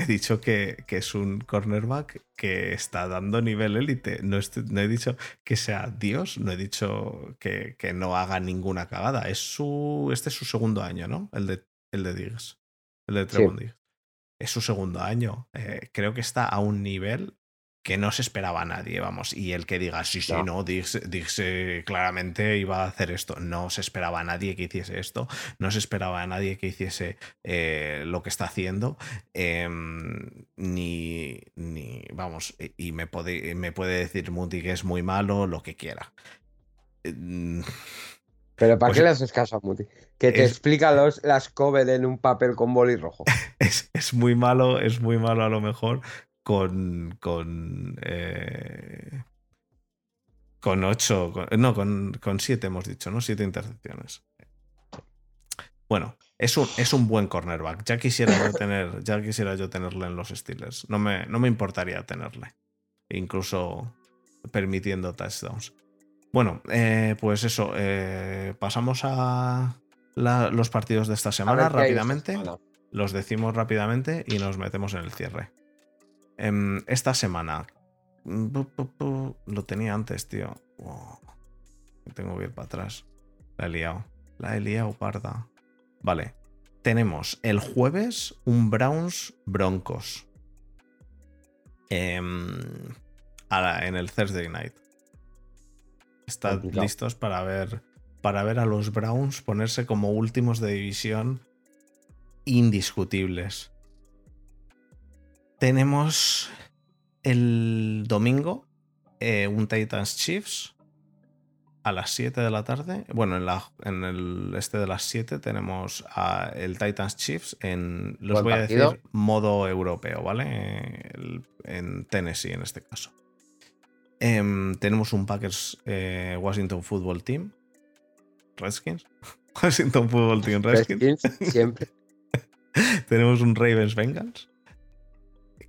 He dicho que, es un cornerback que está dando nivel élite. No, he dicho que sea Dios, no he dicho que, no haga ninguna cagada. Es su, este es su segundo año, ¿no? El de, el de Diggs. El de Trevon Diggs. Es su segundo año. Eh, creo que está a un nivel que no se esperaba a nadie, vamos. Y el que diga, sí, sí, no, no claramente iba a hacer esto. No se esperaba a nadie que hiciese esto. No se esperaba a nadie que hiciese eh, lo que está haciendo. Em, ni, ni, vamos, y me puede, me puede decir Muti que es muy malo, lo que quiera. Em, Pero ¿para pues qué le haces caso a Muti? Que te explica los, las COVID en un papel con boli rojo. Es, es, muy malo, es muy malo a lo mejor, con. con. Eh, con ocho. no, con, con siete hemos dicho, ¿no? Siete intercepciones. Bueno, es un, es un buen cornerback. Ya quisiera yo tener, ya quisiera yo tenerle en los Steelers. No me, no me importaría tenerle. Incluso permitiendo touchdowns. Bueno, eh, pues eso. Eh, pasamos a los partidos de esta semana rápidamente. Los decimos rápidamente y nos metemos en el cierre. Em, esta semana. Mm, lo tenía antes, tío. Tengo que ir para atrás. La he liado. La he liado, parda. Vale. Tenemos el jueves un Browns Broncos. Em, en el Thursday night. Están listos para ver, para ver a los Browns ponerse como últimos de división indiscutibles. Tenemos el domingo eh, un Titans Chiefs a las 7 de la tarde. Bueno, en, la, en el este de las 7 tenemos a el Titans Chiefs en, los voy a decir, modo europeo, ¿vale? en Tennessee en este caso. Em, tenemos un Packers eh, Washington Football Team. Redskins. Washington Football Team Redskins. Redskins siempre. tenemos un Ravens Bengals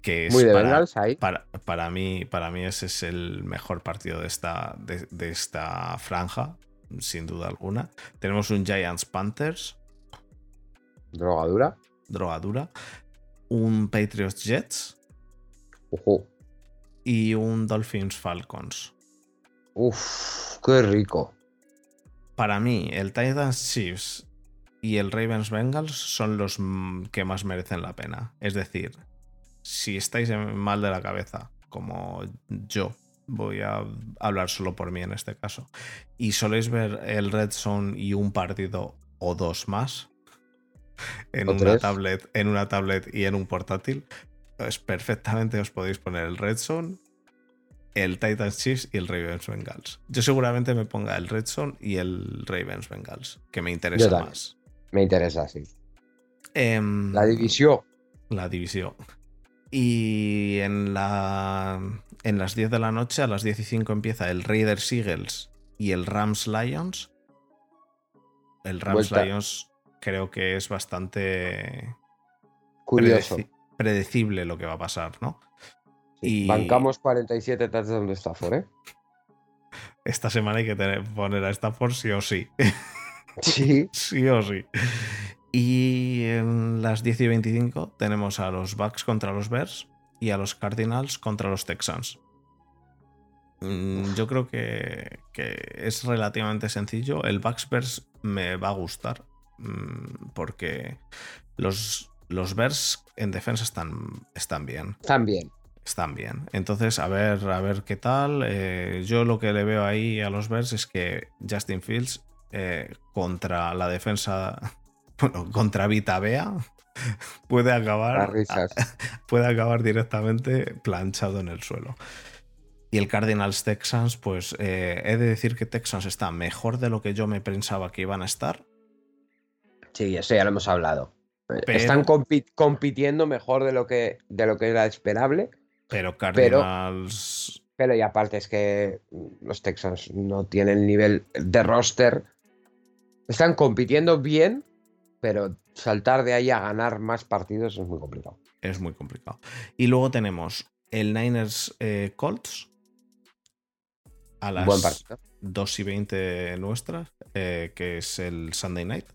que es Muy de para, ahí. Para, mí, para mí ese es el mejor partido de esta, de, esta franja, sin duda alguna. Tenemos un Giants Panthers. Drogadura. Drogadura. Un Patriots Jets. Ojo. Y un Dolphins Falcons. Uf, qué rico. Para mí, el Titans Chiefs y el Ravens Bengals son los que más merecen la pena. Es decir, si estáis mal de la cabeza, como yo, voy a hablar solo por mí en este caso, y soléis ver el Red Zone y un partido o dos más en una tablet, en una tablet y en un portátil, pues perfectamente os podéis poner el Red Zone, el Titans Chiefs y el Ravens Bengals. Yo seguramente me ponga el Red Zone y el Ravens Bengals, que me interesa más. Me interesa, sí. Em, la división. La división. Y en, la, en las 10 de la noche, a las 10 y 5, empieza el Raiders Eagles y el Rams Lions. El Rams Lions creo que es bastante curioso. predecible lo que va a pasar, ¿no? y... Bancamos 47 touchdowns de Stafford, ¿eh? Esta semana hay que tener, poner a Stafford sí o sí. Sí. sí o sí. Y en las 10 y 25 tenemos a los Bucks contra los Bears y a los Cardinals contra los Texans. Mm, yo creo que, es relativamente sencillo. El Bucks Bears me va a gustar mm, porque los, los Bears en defensa están, están bien. Están bien. Están bien. Entonces, a ver, a ver qué tal. Eh, yo lo que le veo ahí a los Bears es que Justin Fields eh, contra la defensa bueno, contra Bea puede acabar, puede acabar directamente planchado en el suelo. Y el Cardinals Texans, pues eh, he de decir que Texans está mejor de lo que yo me pensaba que iban a estar. Sí, eso ya lo hemos hablado. Están compitiendo mejor de lo, que, de lo que era esperable. Pero Cardinals. pero, y aparte es que los Texans no tienen nivel de roster. Están compitiendo bien, pero saltar de ahí a ganar más partidos es muy complicado. Es muy complicado. Y luego tenemos el Niners eh, Colts a las 2 y 20 nuestras, eh, que es el Sunday Night.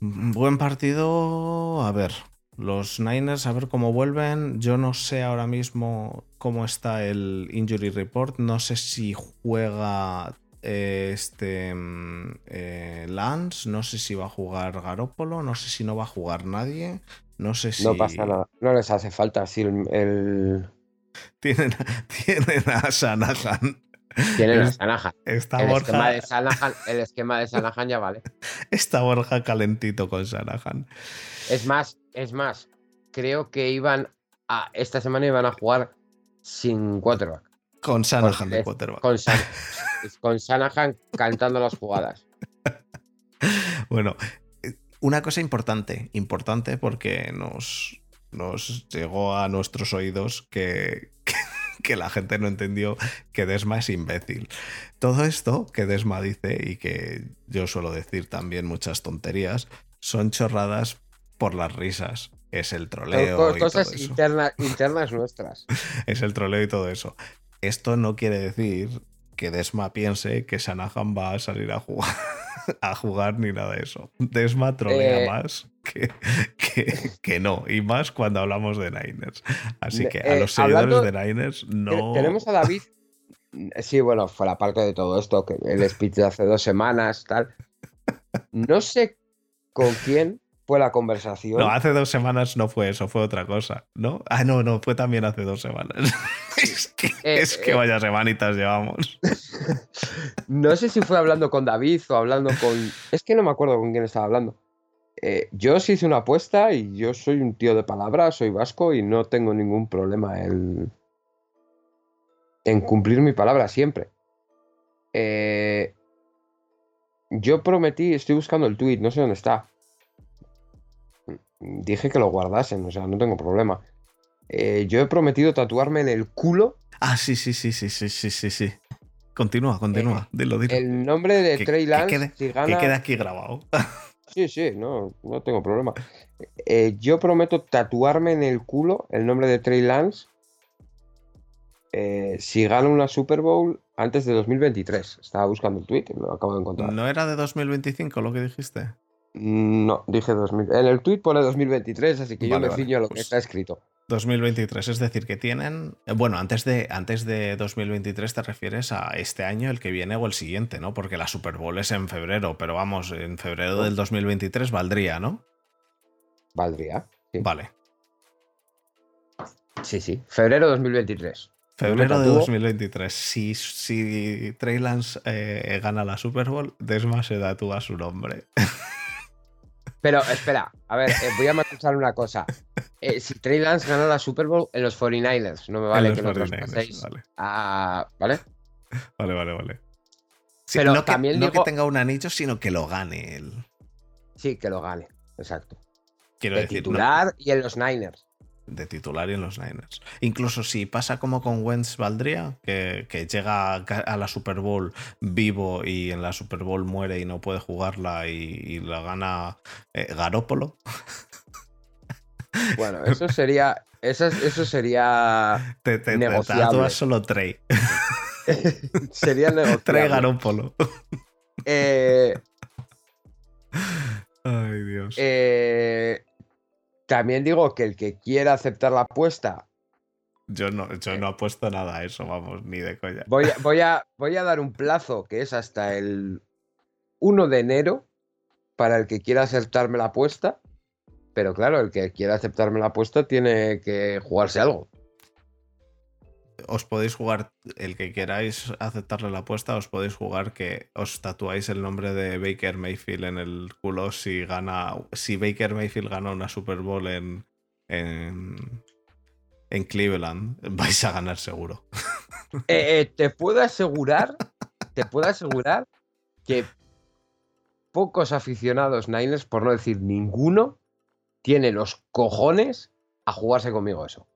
Buen partido. A ver, los Niners, a ver cómo vuelven. Yo no sé ahora mismo cómo está el injury report. No sé si juega este mm, eh, Lance, no sé si va a jugar Garópolo, no sé si no va a jugar nadie, no sé si... No pasa nada, no les hace falta si el, Tienen, tienen a Shanahan. Tienen a Shanahan. Está El Borja, esquema, de Shanahan, el esquema de Shanahan ya vale. está Borja calentito con Shanahan. Es más, es más, creo que iban a. Esta semana iban a jugar sin quarterback. Con Shanahan de quarterback. Con, Shan- con Shanahan cantando las jugadas. Bueno, eh, una cosa importante, importante porque nos, nos llegó a nuestros oídos que, que la gente no entendió que Desma es imbécil. Todo esto que Desma dice y que yo suelo decir también muchas tonterías, son chorradas por las risas. Es el troleo co- y cosas todo eso. interna- internas nuestras. Es el troleo y todo eso. Esto no quiere decir que Desma piense que Shanahan va a salir a jugar, a jugar ni nada de eso. Desma trolea Eh, más que, que, que no, y más cuando hablamos de Niners. Así que a eh, los seguidores hablando- de Niners no. Tenemos a David. Sí, bueno, fue la parte de todo esto, que el speech de hace dos semanas, tal. No sé con quién fue la conversación. No, hace dos semanas no fue eso, fue otra cosa, ¿no? Ah, no, no, fue también hace dos semanas. es que, Eh, es que eh. vaya semanitas llevamos. No sé si fue hablando con David o hablando con. Es que no me acuerdo con quién estaba hablando. Eh, yo sí hice una apuesta y yo soy un tío de palabra, soy vasco y no tengo ningún problema en, en cumplir mi palabra siempre. Eh, yo prometí, estoy buscando el tweet, no sé dónde está. Dije que lo guardasen, o sea, no tengo problema. Eh, yo he prometido tatuarme en el culo Ah, sí, sí, sí, sí, sí, sí, sí, sí. Continúa, continúa, dilo, dilo. Eh, el nombre de Trey que Lance. quede- si Que quede aquí grabado. Sí, sí, no, no tengo problema. Eh, yo prometo tatuarme en el culo el nombre de Trey Lance eh, si gana una Super Bowl antes de 2023. Estaba buscando el tweet lo acabo de encontrar. ¿No era de 2025 lo que dijiste? Dije 2000. En el tweet pone 2023, así que yo me vale, ciño a lo que pues- está escrito. 2023, es decir, que tienen. eh, Bueno, antes de, antes de 2023 te refieres a este año, el que viene o el siguiente, ¿no? Porque la Super Bowl es en febrero, pero vamos, en febrero del 2023 valdría, ¿no? Valdría. Sí, Vale. sí. sí. Febrero 2023. Febrero de tatúo. 2023. Si, si Trey Lance eh, gana la Super Bowl, Desma se tatúa su nombre. Pero espera, a ver, eh, voy a matizar una cosa. Eh, si Trey Lance gana la Super Bowl en los 49ers, no me vale que los lo 49ers, traspaséis Vale, a- ¿Vale? vale, vale. vale. Sí, Pero no que, también no que tenga un anillo, sino que lo gane él. Sí, que lo gane. Exacto. Quiero de decir, no- titular y en los Niners. De titular y en los Niners. Incluso si pasa como con Wentz valdría, que, que llega a la Super Bowl vivo y en la Super Bowl muere y no puede jugarla y, y la gana eh, Garópolo. Bueno, eso sería. Eso, eso sería. Te, te, te Negociable. tatúas solo Trey. sería Trey negociable. Garópolo. Eh, Ay, Dios. eh, también digo que el que quiera aceptar la apuesta, Yo no, yo eh. no apuesto nada a eso, vamos, ni de coña. voy, a- voy, a, voy a dar un plazo que es hasta el 1 de enero para el que quiera aceptarme la apuesta. Pero claro, el que quiera aceptarme la apuesta tiene que jugarse algo. Os podéis jugar, el que queráis aceptarle la apuesta, os podéis jugar que os tatuáis el nombre de Baker Mayfield en el culo si gana. Si Baker Mayfield gana una Super Bowl en. en, en Cleveland, vais a ganar seguro. Eh, eh, te puedo asegurar, te puedo asegurar que pocos aficionados Niners, por no decir ninguno, tiene los cojones a jugarse conmigo eso.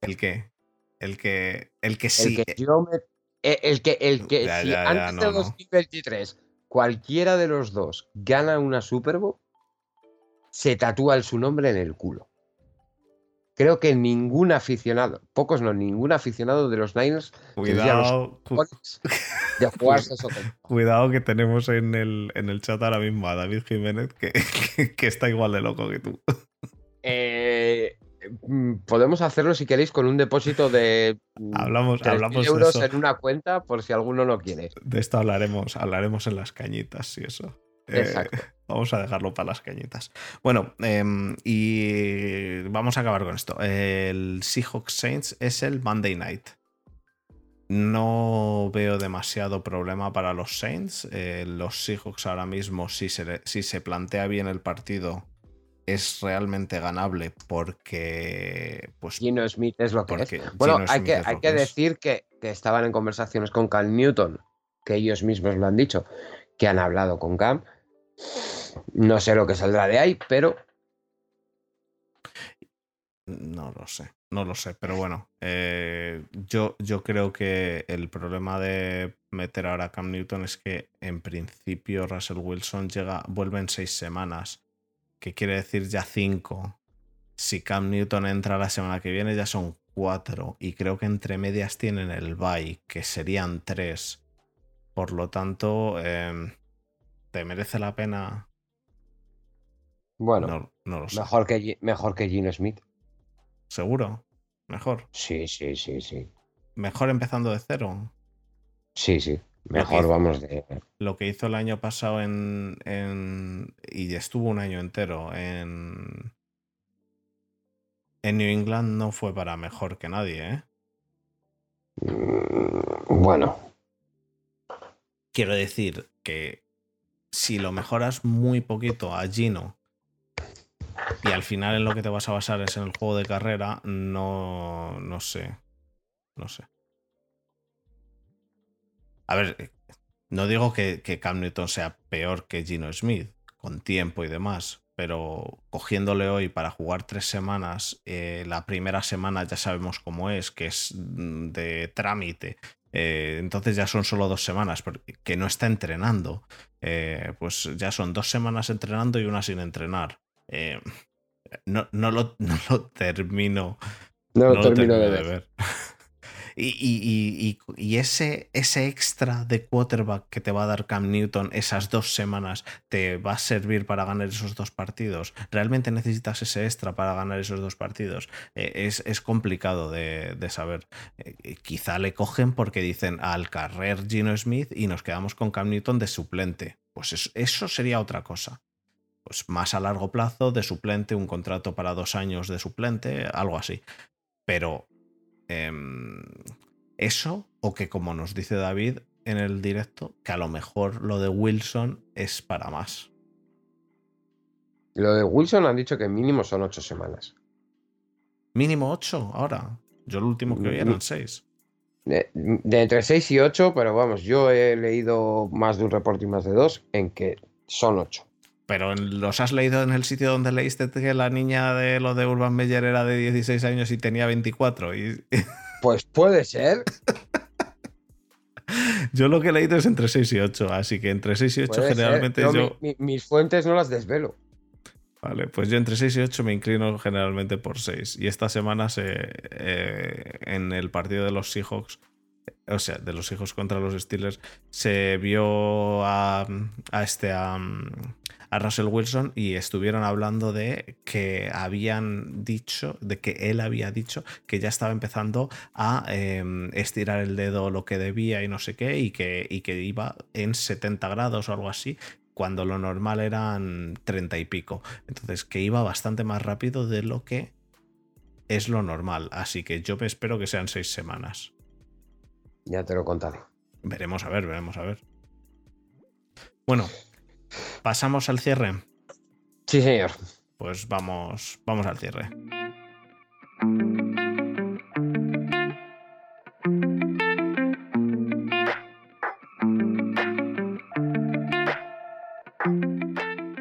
El que. El que. El que El sí. que yo me- eh, el que, el que Ya, si ya, ya, antes no, de no. 2023 cualquiera de los dos gana una Super Bowl, se tatúa el- su nombre en el culo. Creo que ningún aficionado, pocos no, ningún aficionado de los Niners Cuidado. de jugarse eso. Cuidado que tenemos en el, en el chat ahora mismo a David Jiménez que, que- que está igual de loco que tú. Eh, podemos hacerlo si queréis con un depósito de mm, Hablamos, 3.000 hablamos de euros eso. en una cuenta por si alguno no quiere. De esto hablaremos, hablaremos en las cañitas y eso. Exacto. Vamos a dejarlo para las cañitas. Bueno, em, y vamos a acabar con esto. El Seahawks Saints es el Monday Night. No veo demasiado problema para los Saints. Eh, los Seahawks ahora mismo, si se, si se plantea bien el partido, es realmente ganable porque. Pues, Gino Smith es lo que es. Bueno, hay que, hay que decir que, que, estaban en conversaciones con Cam Newton, que ellos mismos lo han dicho, que han hablado con Cam no sé lo que saldrá de ahí, pero. No lo sé, no lo sé, pero bueno, eh, yo, yo creo que el problema de meter ahora a Cam Newton es que en principio Russell Wilson llega, vuelve en seis semanas, que quiere decir ya cinco. Si Cam Newton entra la semana que viene ya son cuatro y creo que entre medias tienen el bye, que serían tres. Por lo tanto, em, ¿te merece la pena bueno, no, lo sé. Mejor que, mejor que Gino Smith. ¿Seguro? ¿Mejor? Sí, sí, sí, sí. ¿Mejor empezando de cero? Sí, sí. Mejor vamos de. Lo que hizo el año pasado en, en. Y estuvo un año entero en. En New England no fue para mejor que nadie, ¿eh? Mm, bueno. Quiero decir que si lo mejoras muy poquito a Gino y al final en lo que te vas a basar es en el juego de carrera, no, no sé. No sé. A ver, eh, no digo que, que Cam Newton sea peor que Gino Smith, con tiempo y demás, pero cogiéndole hoy para jugar tres semanas, eh, la primera semana ya sabemos cómo es, que es mm, de trámite. Eh, entonces ya son solo dos semanas, que no está entrenando. pues ya son dos semanas entrenando y una sin entrenar. No, no, lo, no, lo, termino. No lo, termino, de, ver. Y, ese, extra de quarterback que te va a dar Cam Newton esas dos semanas te va a servir para ganar esos dos partidos. ¿Realmente necesitas ese extra para ganar esos dos partidos? Eh, es, complicado de, saber. Eh, quizá le cogen porque dicen al carrer Gino Smith y nos quedamos con Cam Newton de suplente. Pues eso sería otra cosa pues más a largo plazo de suplente, un contrato para dos años de suplente, algo así. Pero em, eso, o que como nos dice David en el directo, que a lo mejor lo de Wilson es para más. Lo de Wilson han dicho que mínimo son ocho semanas. Mínimo ocho ahora. Yo el último que vi eran mm. seis. De, de, entre seis y ocho, pero vamos, yo he leído más de un reporte y más de dos en que son ocho. Pero los has leído en el sitio donde leíste que la niña de lo de Urban Meyer era de 16 años y tenía 24. Y... Pues puede ser. Yo lo que he leído es entre 6 y 8, así que entre 6 y 8 generalmente yo... mis fuentes no las desvelo. Vale, pues yo entre 6 y 8 me inclino generalmente por 6. Y esta semana se, eh, en el partido de los Seahawks o sea, de los hijos contra los Steelers, se vio a, este, a, Russell Wilson y estuvieron hablando de que habían dicho, de que él había dicho que ya estaba empezando a em, estirar el dedo lo que debía y no sé qué, y que, y que iba en 70 grados o algo así, cuando lo normal eran 30 y pico. Entonces, que iba bastante más rápido de lo que es lo normal. Así que yo me espero que sean seis semanas. Ya te lo contaré. Veremos a ver, veremos a ver. Bueno, pasamos al cierre. Sí, señor. Pues vamos, vamos al cierre.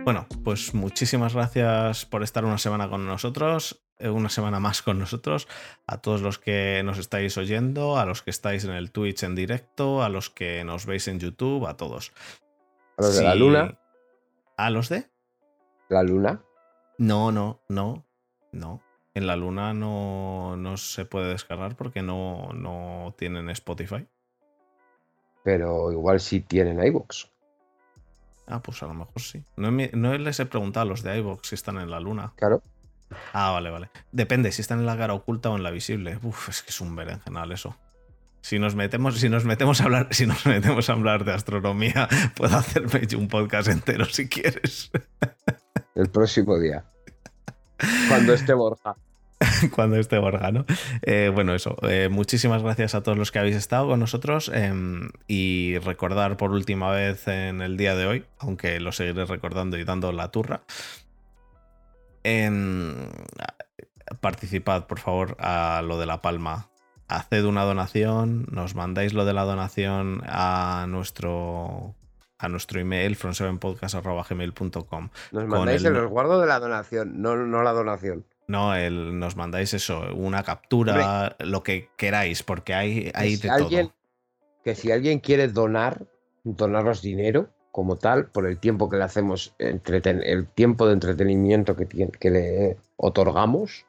Bueno, pues muchísimas gracias por estar una semana con nosotros. Eh, una semana más con nosotros, a todos los que nos estáis oyendo, a los que estáis en el Twitch en directo, a los que nos veis en YouTube, a todos. ¿A los de la luna? ¿A los de? ¿La luna? No, no, no, no. En la luna no, no se puede descargar porque no, no tienen Spotify. Pero igual sí tienen iVoox. Ah, pues a lo mejor sí. No, no les he preguntado a los de iVoox si están en la luna. Claro. Ah, vale, vale. Depende si están en la cara oculta o en la visible. Uf, es que es un berenjenal eso. Si nos metemos, si nos metemos a hablar, si nos metemos a hablar de astronomía, puedo hacerme yo un podcast entero si quieres. El próximo día. Cuando esté Borja. Cuando esté Borja, ¿no? Eh, bueno, eso. Eh, muchísimas gracias a todos los que habéis estado con nosotros. Em, y recordar por última vez en el día de hoy, aunque lo seguiré recordando y dando la turra. Em, participad, por favor, a lo de La Palma haced una donación, nos mandáis lo de la donación a nuestro a nuestro email from7podcast.gmail.com. Nos mandáis el... resguardo de la donación, no, no la donación. No, el, nos mandáis eso, una captura, lo que queráis, porque hay, hay de todo. Que si alguien quiere donar, donarnos dinero como tal, por el tiempo que le hacemos, el tiempo de entretenimiento que, que le otorgamos,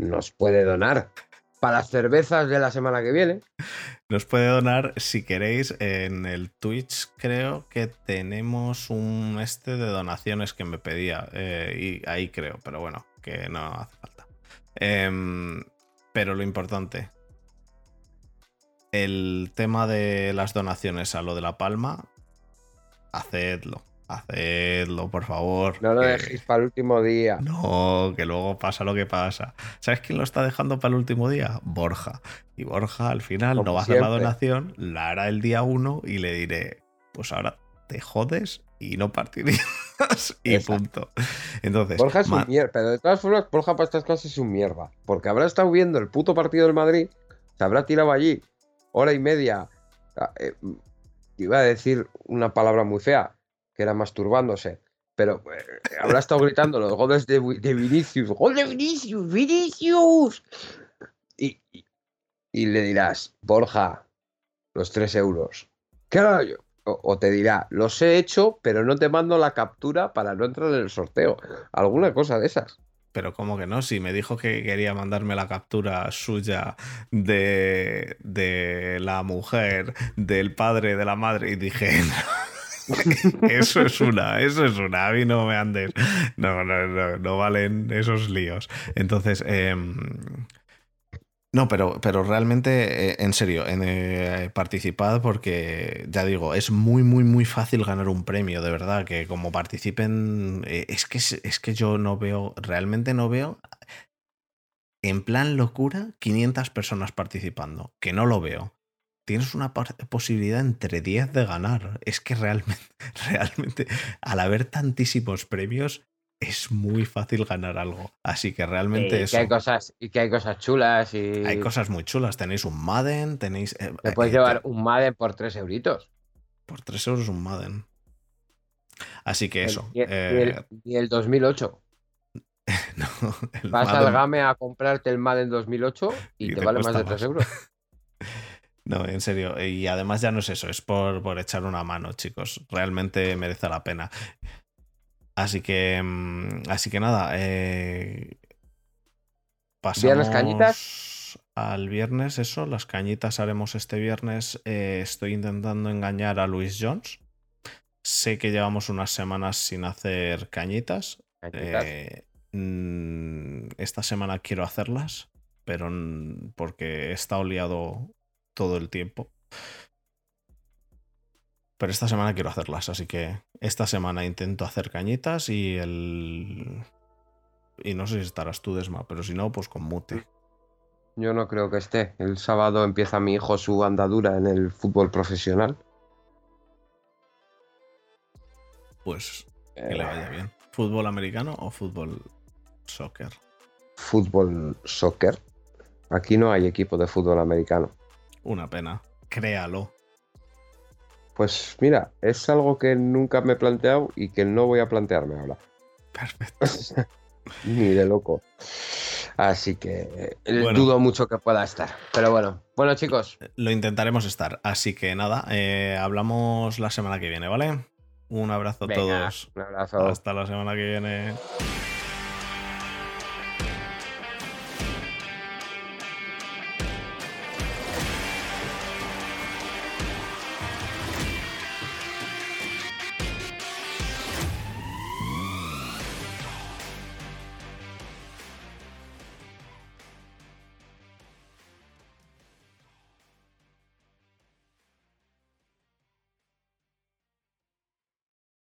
nos puede donar para las cervezas de la semana que viene. Nos puede donar si queréis en el Twitch. Creo que tenemos un este de donaciones que me pedía eh, y ahí creo, pero bueno, que no hace falta. Em, pero lo importante, el tema de las donaciones a lo de la palma, hacedlo. Hacedlo, por favor. No lo dejéis para el último día. No, que luego pasa lo que pasa. ¿Sabes quién lo está dejando para el último día? Borja. Y Borja al final no va a hacer la donación, la hará el día uno y le diré, pues ahora te jodes y no partirías. y punto. Entonces. Borja es un mierda. Pero de todas formas, Borja para estas cosas es un mierda. Porque habrá estado viendo el puto partido del Madrid, se habrá tirado allí hora y media. Ah, eh, iba a decir una palabra muy fea que era masturbándose. Pero eh, habrá estado gritando los goles de, Vinicius. ¡Gol de Vinicius! ¡Vinicius! Y, y, le dirás, Borja, los tres euros. ¿Qué yo? O, te dirá, los he hecho, pero no te mando la captura para no entrar en el sorteo. Alguna cosa de esas. Pero como que no, si me dijo que quería mandarme la captura suya de, de la mujer, del padre, de la madre, y dije, eso es una, eso es una. A mí no me andes. No, no, no, no valen esos líos. Entonces, em, no, pero, pero realmente, eh, en serio, eh, participad porque, ya digo, es muy, muy, muy fácil ganar un premio, de verdad, que como participen, eh, es, que, es que yo no veo, realmente no veo, en plan locura, 500 personas participando, que no lo veo tienes una posibilidad entre 10 de ganar. Es que realmente, realmente, al haber tantísimos premios, es muy fácil ganar algo. Así que realmente y Que hay cosas, y que hay cosas chulas. Y... Hay cosas muy chulas. Tenéis un Madden, tenéis. Eh, Te puedes eh, llevar un Madden por 3 euritos. Por 3 euros un Madden. Así que eso. y, el, 2008. Eh, no, Vas al Game a comprarte el Madden 2008 y, te, vale más de 3 euros. No, en serio. Y además ya no es eso, es por, por echar una mano, chicos. Realmente merece la pena. Así que. Mm, así que nada. Eh, pasamos cañitas? al viernes, eso. Las cañitas haremos este viernes. Eh, estoy intentando engañar a Luis Jones. Sé que llevamos unas semanas sin hacer cañitas. Eh, mm, esta semana quiero hacerlas, pero porque he estado liado todo el tiempo. Pero esta semana quiero hacerlas, así que esta semana intento hacer cañitas y el... Y no sé si estarás tú, Desma, pero si no, pues con mute. Yo no creo que esté. El sábado empieza mi hijo su andadura en el fútbol profesional. Pues que le vaya bien. ¿Fútbol americano o fútbol soccer? Fútbol soccer. Aquí no hay equipo de fútbol americano. Una pena. Créalo. Pues mira, es algo que nunca me he planteado y que no voy a plantearme ahora. Perfecto. Ni de loco. Así que eh, dudo mucho que pueda estar. Pero bueno, bueno chicos. Lo intentaremos estar. Así que nada, eh, hablamos la semana que viene, ¿vale? Un abrazo a todos. Un abrazo. Hasta la semana que viene.